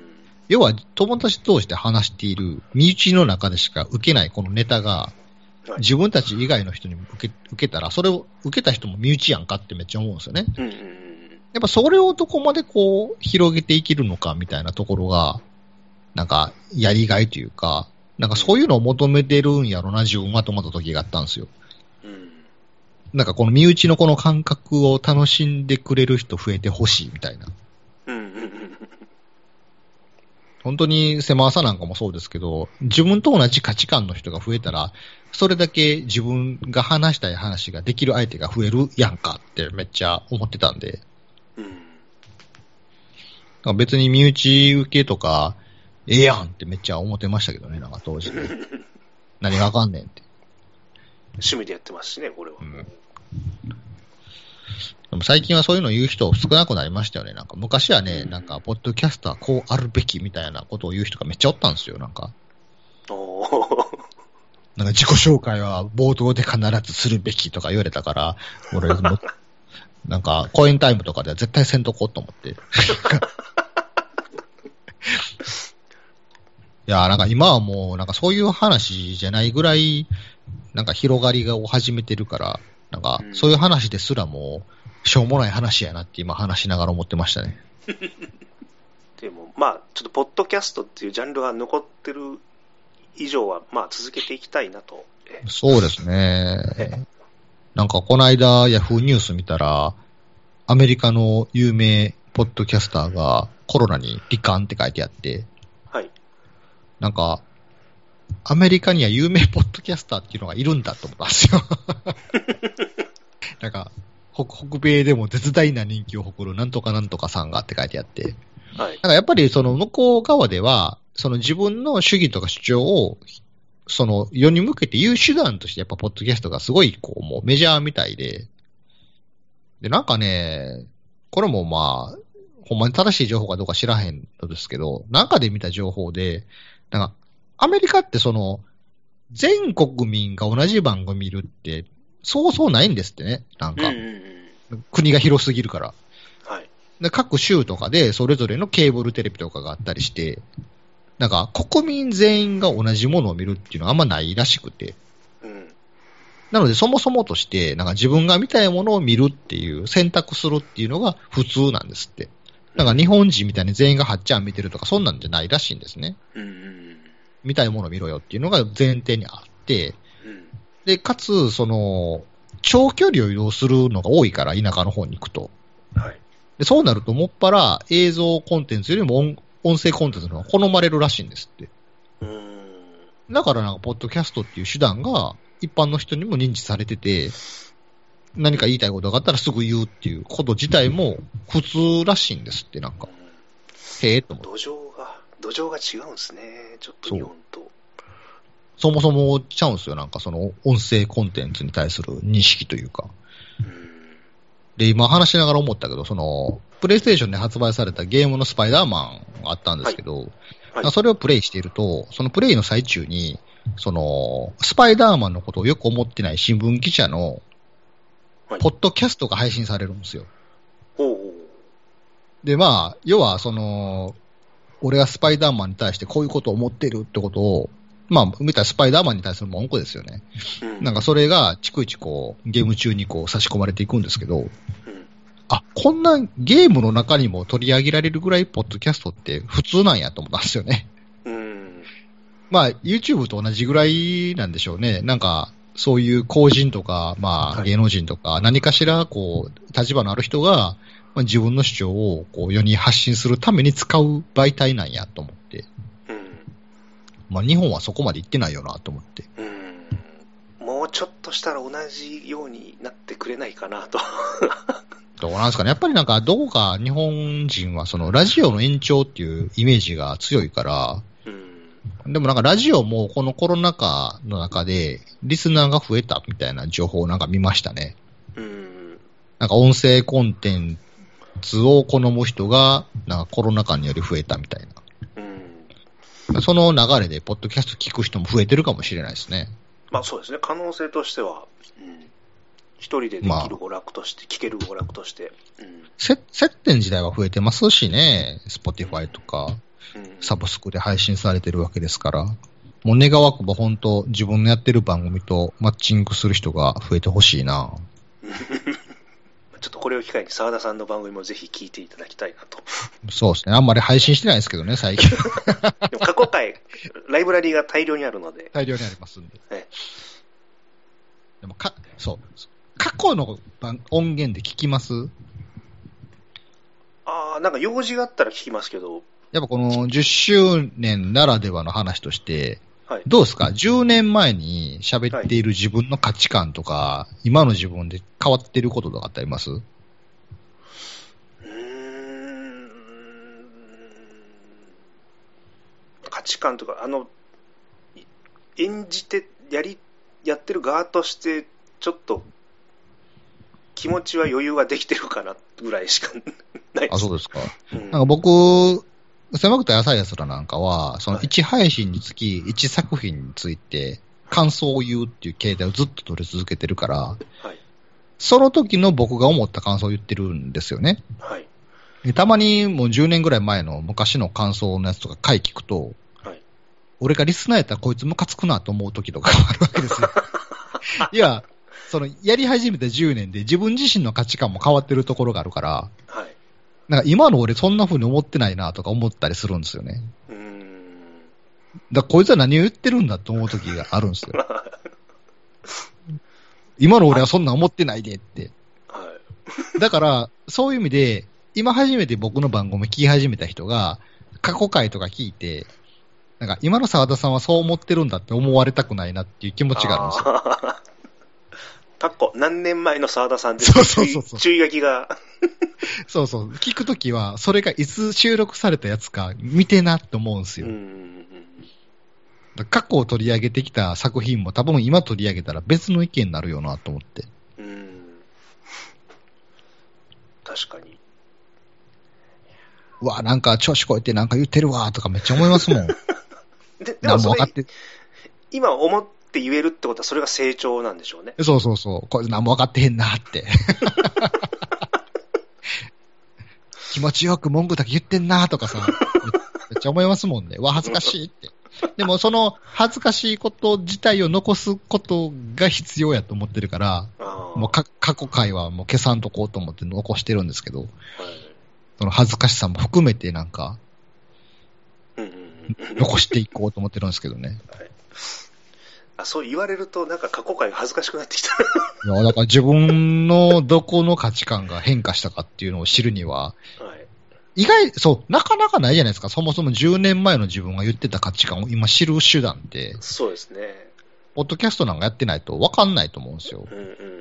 S2: 要は友達同士で話している身内の中でしか受けないこのネタが
S1: はい
S2: 自分たち以外の人にも受け受けたら、それを受けた人も身内やんかってめっちゃ思うんですよね。
S1: うん。
S2: やっぱそれをどこまでこう広げていけるのかみたいなところが、なんかやりがいというか、なんかそういうのを求めてるんやろな、自分はと思った時があったんですよ。
S1: うん。
S2: なんかこの身内のこの感覚を楽しんでくれる人増えてほしいみたいな。
S1: うん。
S2: 本当に狭さなんかもそうですけど、自分と同じ価値観の人が増えたら、それだけ自分が話したい話ができる相手が増えるやんかってめっちゃ思ってたんで。うん。別に身内受けとか、ええやんってめっちゃ思ってましたけどね、なんか当時、ね。何がわかんねんって。
S1: 趣味でやってますしね、これは。うん
S2: でも最近はそういうの言う人少なくなりましたよね。なんか昔はね、なんか、ポッドキャストはこうあるべきみたいなことを言う人がめっちゃおったんですよ、なんか。おなんか自己紹介は冒頭で必ずするべきとか言われたから、俺も、なんか、コインタイムとかでは絶対せんとこうと思って。いや、なんか今はもう、なんかそういう話じゃないぐらい、なんか広がりを始めてるから、なんか、そういう話ですらもしょうもない話やなって今話しながら思ってましたね。
S1: でも、まあ、ちょっと、ポッドキャストっていうジャンルが残ってる以上は、まあ、続けていきたいなと。
S2: そうですね。なんか、この間、ヤフーニュース見たら、アメリカの有名ポッドキャスターがコロナに罹患って書いてあって、
S1: はい。
S2: なんか、アメリカには有名ポッドキャスターっていうのがいるんだと思ったんですよ。なんか、北北米でも絶大な人気を誇るなんとかなんとかさんがって書いてあって、はい。なんかやっぱりその向こう側では、その自分の主義とか主張を、その世に向けて言う手段としてやっぱポッドキャストがすごいこうもうメジャーみたいで、で、なんかね、これもまあ、ほんまに正しい情報かどうか知らへんのですけど、なんかで見た情報で、なんか、アメリカってその、全国民が同じ番組見るって、そうそうないんですってね、なんか。国が広すぎるから。
S1: はい。
S2: で各州とかでそれぞれのケーブルテレビとかがあったりして、なんか国民全員が同じものを見るっていうのはあんまないらしくて。うん。なのでそもそもとして、なんか自分が見たいものを見るっていう選択するっていうのが普通なんですって。なんか日本人みたいに全員がはっちゃん見てるとかそんなんじゃないらしいんですね。うん。見たいものを見ろよっていうのが前提にあって、で、かつ、その、長距離を移動するのが多いから、田舎の方に行くと。
S1: はい。
S2: でそうなると、もっぱら映像コンテンツよりも音音声コンテンツの方が好まれるらしいんですって。うん。だからなんか、ポッドキャストっていう手段が、一般の人にも認知されてて、何か言いたいことがあったらすぐ言うっていうこと自体も普通らしいんですって、なんか。へえと思
S1: 土壌が、土壌が違うんですね。ちょっと日本と。
S2: そもそもちゃうんですよ、なんかその音声コンテンツに対する認識というか。で、今話しながら思ったけど、その、プレイステーションで発売されたゲームのスパイダーマンがあったんですけど、はいはい、それをプレイしていると、そのプレイの最中に、その、スパイダーマンのことをよく思ってない新聞記者の、ポッドキャストが配信されるんですよ。
S1: はい、
S2: で、まあ、要は、その、俺がスパイダーマンに対してこういうことを思ってるってことを、まあ、見たらスパイダーマンに対する文句ですよね。うん、なんかそれが、逐一こう、ゲーム中にこう差し込まれていくんですけど、うん、あ、こんなゲームの中にも取り上げられるぐらい、ポッドキャストって普通なんやと思ったんですよね。うん、まあ、YouTube と同じぐらいなんでしょうね。なんか、そういう公人とか、まあ、芸能人とか、何かしら、こう、立場のある人が、まあ、自分の主張をこう世に発信するために使う媒体なんやと思って。まあ、日本はそこまで行ってないよなと思って。
S1: うん。もうちょっとしたら同じようになってくれないかなと。
S2: どうなんですかね。やっぱりなんか、どこか日本人はそのラジオの延長っていうイメージが強いから、うん、でもなんかラジオもこのコロナ禍の中でリスナーが増えたみたいな情報をなんか見ましたね。うん、なんか音声コンテンツを好む人がなんかコロナ禍により増えたみたいな。その流れで、ポッドキャスト聞く人も増えてるかもしれないですね。
S1: まあそうですね、可能性としては、うん、一人でできる娯楽として、まあ、聞ける娯楽として。
S2: うん、接点自体は増えてますしね、Spotify とか、うん、サブスクで配信されてるわけですから、もう願わくば本当、自分のやってる番組とマッチングする人が増えてほしいな。
S1: ちょっとこれを機会に澤田さんの番組もぜひ聞いていただきたいなと。
S2: そうですね。あんまり配信してないですけどね、最近。で
S1: も過去回、ライブラリーが大量にあるので。
S2: 大量にありますんで。でもか、そう。過去の音源で聞きます？
S1: ああ、なんか用事があったら聞きますけど、
S2: やっぱこの10周年ならではの話として、
S1: はい。
S2: どうですか ?10 年前に喋っている自分の価値観とか、今の自分で変わってることとかってあります？
S1: うーん価値観とか、あの、い演じて、やり、やってる側として、ちょっと、気持ちは余裕ができてるかなぐらいしかない
S2: あ、そうですか。
S1: うん
S2: なんか僕、狭くて浅い奴らなんかは、その
S1: はい
S2: 1配信につき1作品について感想を言うっていう形態をずっと取り続けてるから、
S1: はい。
S2: その時の僕が思った感想を言ってるんですよね。
S1: はい。
S2: でたまにもう10年ぐらい前の昔の感想のやつとか回聞くと、
S1: はい。
S2: 俺がリスナーやったらこいつムカつくなと思う時とかあるわけですよ。いや、その、やり始めた10年で自分自身の価値観も変わってるところがあるから、
S1: はい。
S2: なんか今の俺そんな風に思ってないなとか思ったりするんですよね。
S1: うーん。
S2: だこいつは何を言ってるんだと思う時があるんですよ。今の俺はそんなん思ってないでって。
S1: はい。
S2: だから、そういう意味で、今初めて僕の番組聞き始めた人が、過去回とか聞いて、なんか今の沢田さんはそう思ってるんだって思われたくないなっていう気持ちがあるんですよ。
S1: かっこ、何年前の澤田さんで
S2: そうそうそうそう
S1: 注意書きが。
S2: そうそう。聞くときは、それがいつ収録されたやつか見てなって思うんです
S1: う
S2: よ。過去を取り上げてきた作品も多分今取り上げたら別の意見になるよなと思って。
S1: うん。確かに。
S2: うわ、なんか調子こいてなんか言ってるわとかめっちゃ思いますもん。
S1: で、で
S2: 何
S1: もそれ
S2: も分かって、
S1: 今思って言えるってことは、それが成長なんでしょうね。
S2: そうそうそう、こいつ何も分かってへんなって。気持ちよく文句だけ言ってんなとかさ、めめっちゃ思いますもんね。うわ、恥ずかしいって。でもその恥ずかしいこと自体を残すことが必要やと思ってるから、もうか過去回はもう消さんとこうと思って残してるんですけど、
S1: はい
S2: その恥ずかしさも含めてなんか残していこうと思ってるんですけどね。
S1: あそう言われると、なんか過去回が恥ずかしくなってきた。
S2: いや、だから自分のどこの価値観が変化したかっていうのを知るには、
S1: はい。
S2: 意外、そう、なかなかないじゃないですか。そもそも10年前の自分が言ってた価値観を今知る手段で、
S1: そうですね。
S2: ポッドキャストなんかやってないと分かんないと思うんですよ。
S1: うんうん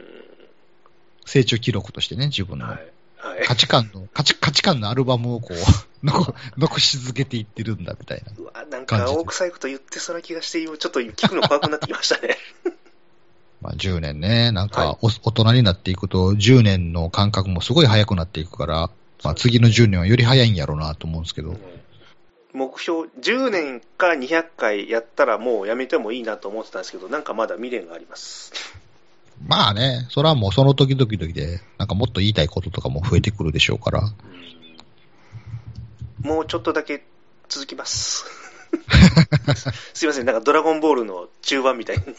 S2: 成長記録としてね、自分
S1: うん。
S2: の。
S1: はい。はい。
S2: 価値観の、価値、価値観のアルバムをこう、残残し続けていってるんだみたいな。
S1: うわ、なんか、
S2: 感じで
S1: 大臭いこと言ってそうな気がして、今ちょっと聞くの怖くなってきましたね。
S2: まあ10年ね、なん
S1: はい
S2: かお、大人になっていくと、10年の感覚もすごい早くなっていくから、まあ次の10年はより早いんやろうなと思うんですけど。
S1: 目標、10年か200回やったらもうやめてもいいなと思ってたんですけど、なんかまだ未練があります。
S2: まあね、それはもうその時々々で、なんかもっと言いたいこととかも増えてくるでしょうから。
S1: もうちょっとだけ続きます。すいません、なんかドラゴンボールの中盤みたいに。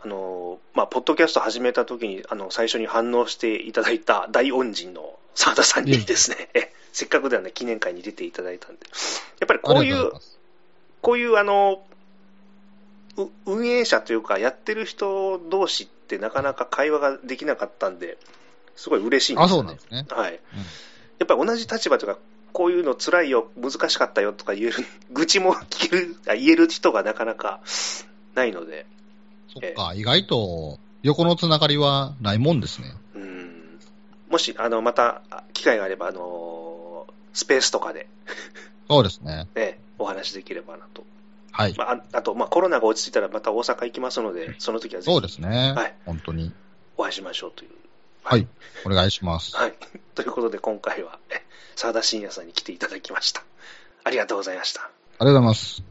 S1: あの、まあ、ポッドキャスト始めた時に、あの、最初に反応していただいた大恩人の澤田さんにですね、えせっかくではね、記念会に出ていただいたんで、やっぱりこういう
S2: ありがとござます
S1: こういうあの、う運営者というか、やってる人同士ってなかなか会話ができなかったんで、すごい嬉しいんです
S2: あ、
S1: よ、ね。
S2: そうなんですね。
S1: はい。
S2: うん
S1: やっぱり同じ立場というか、こういうの辛いよ、難しかったよとか言える、愚痴も聞ける、あ言える人がなかなかないので、
S2: そっか、意外と横のつながりはないもんですね。
S1: うん、もし、あの、また、あ機会があれば、あの、スペースとかで、
S2: そうですね。
S1: ね、お話できればなと。
S2: はい。
S1: まあ、ああと、まあ、コロナが落ち着いたらまた大阪行きますので、その時はぜ
S2: そう
S1: ひ
S2: ですね。
S1: はい
S2: 本当に。
S1: お会いしましょうという。
S2: はい。お願いします。
S1: はい。ということで、今回は、え澤田信也さんに来ていただきました。ありがとうございました。
S2: ありがとうございます。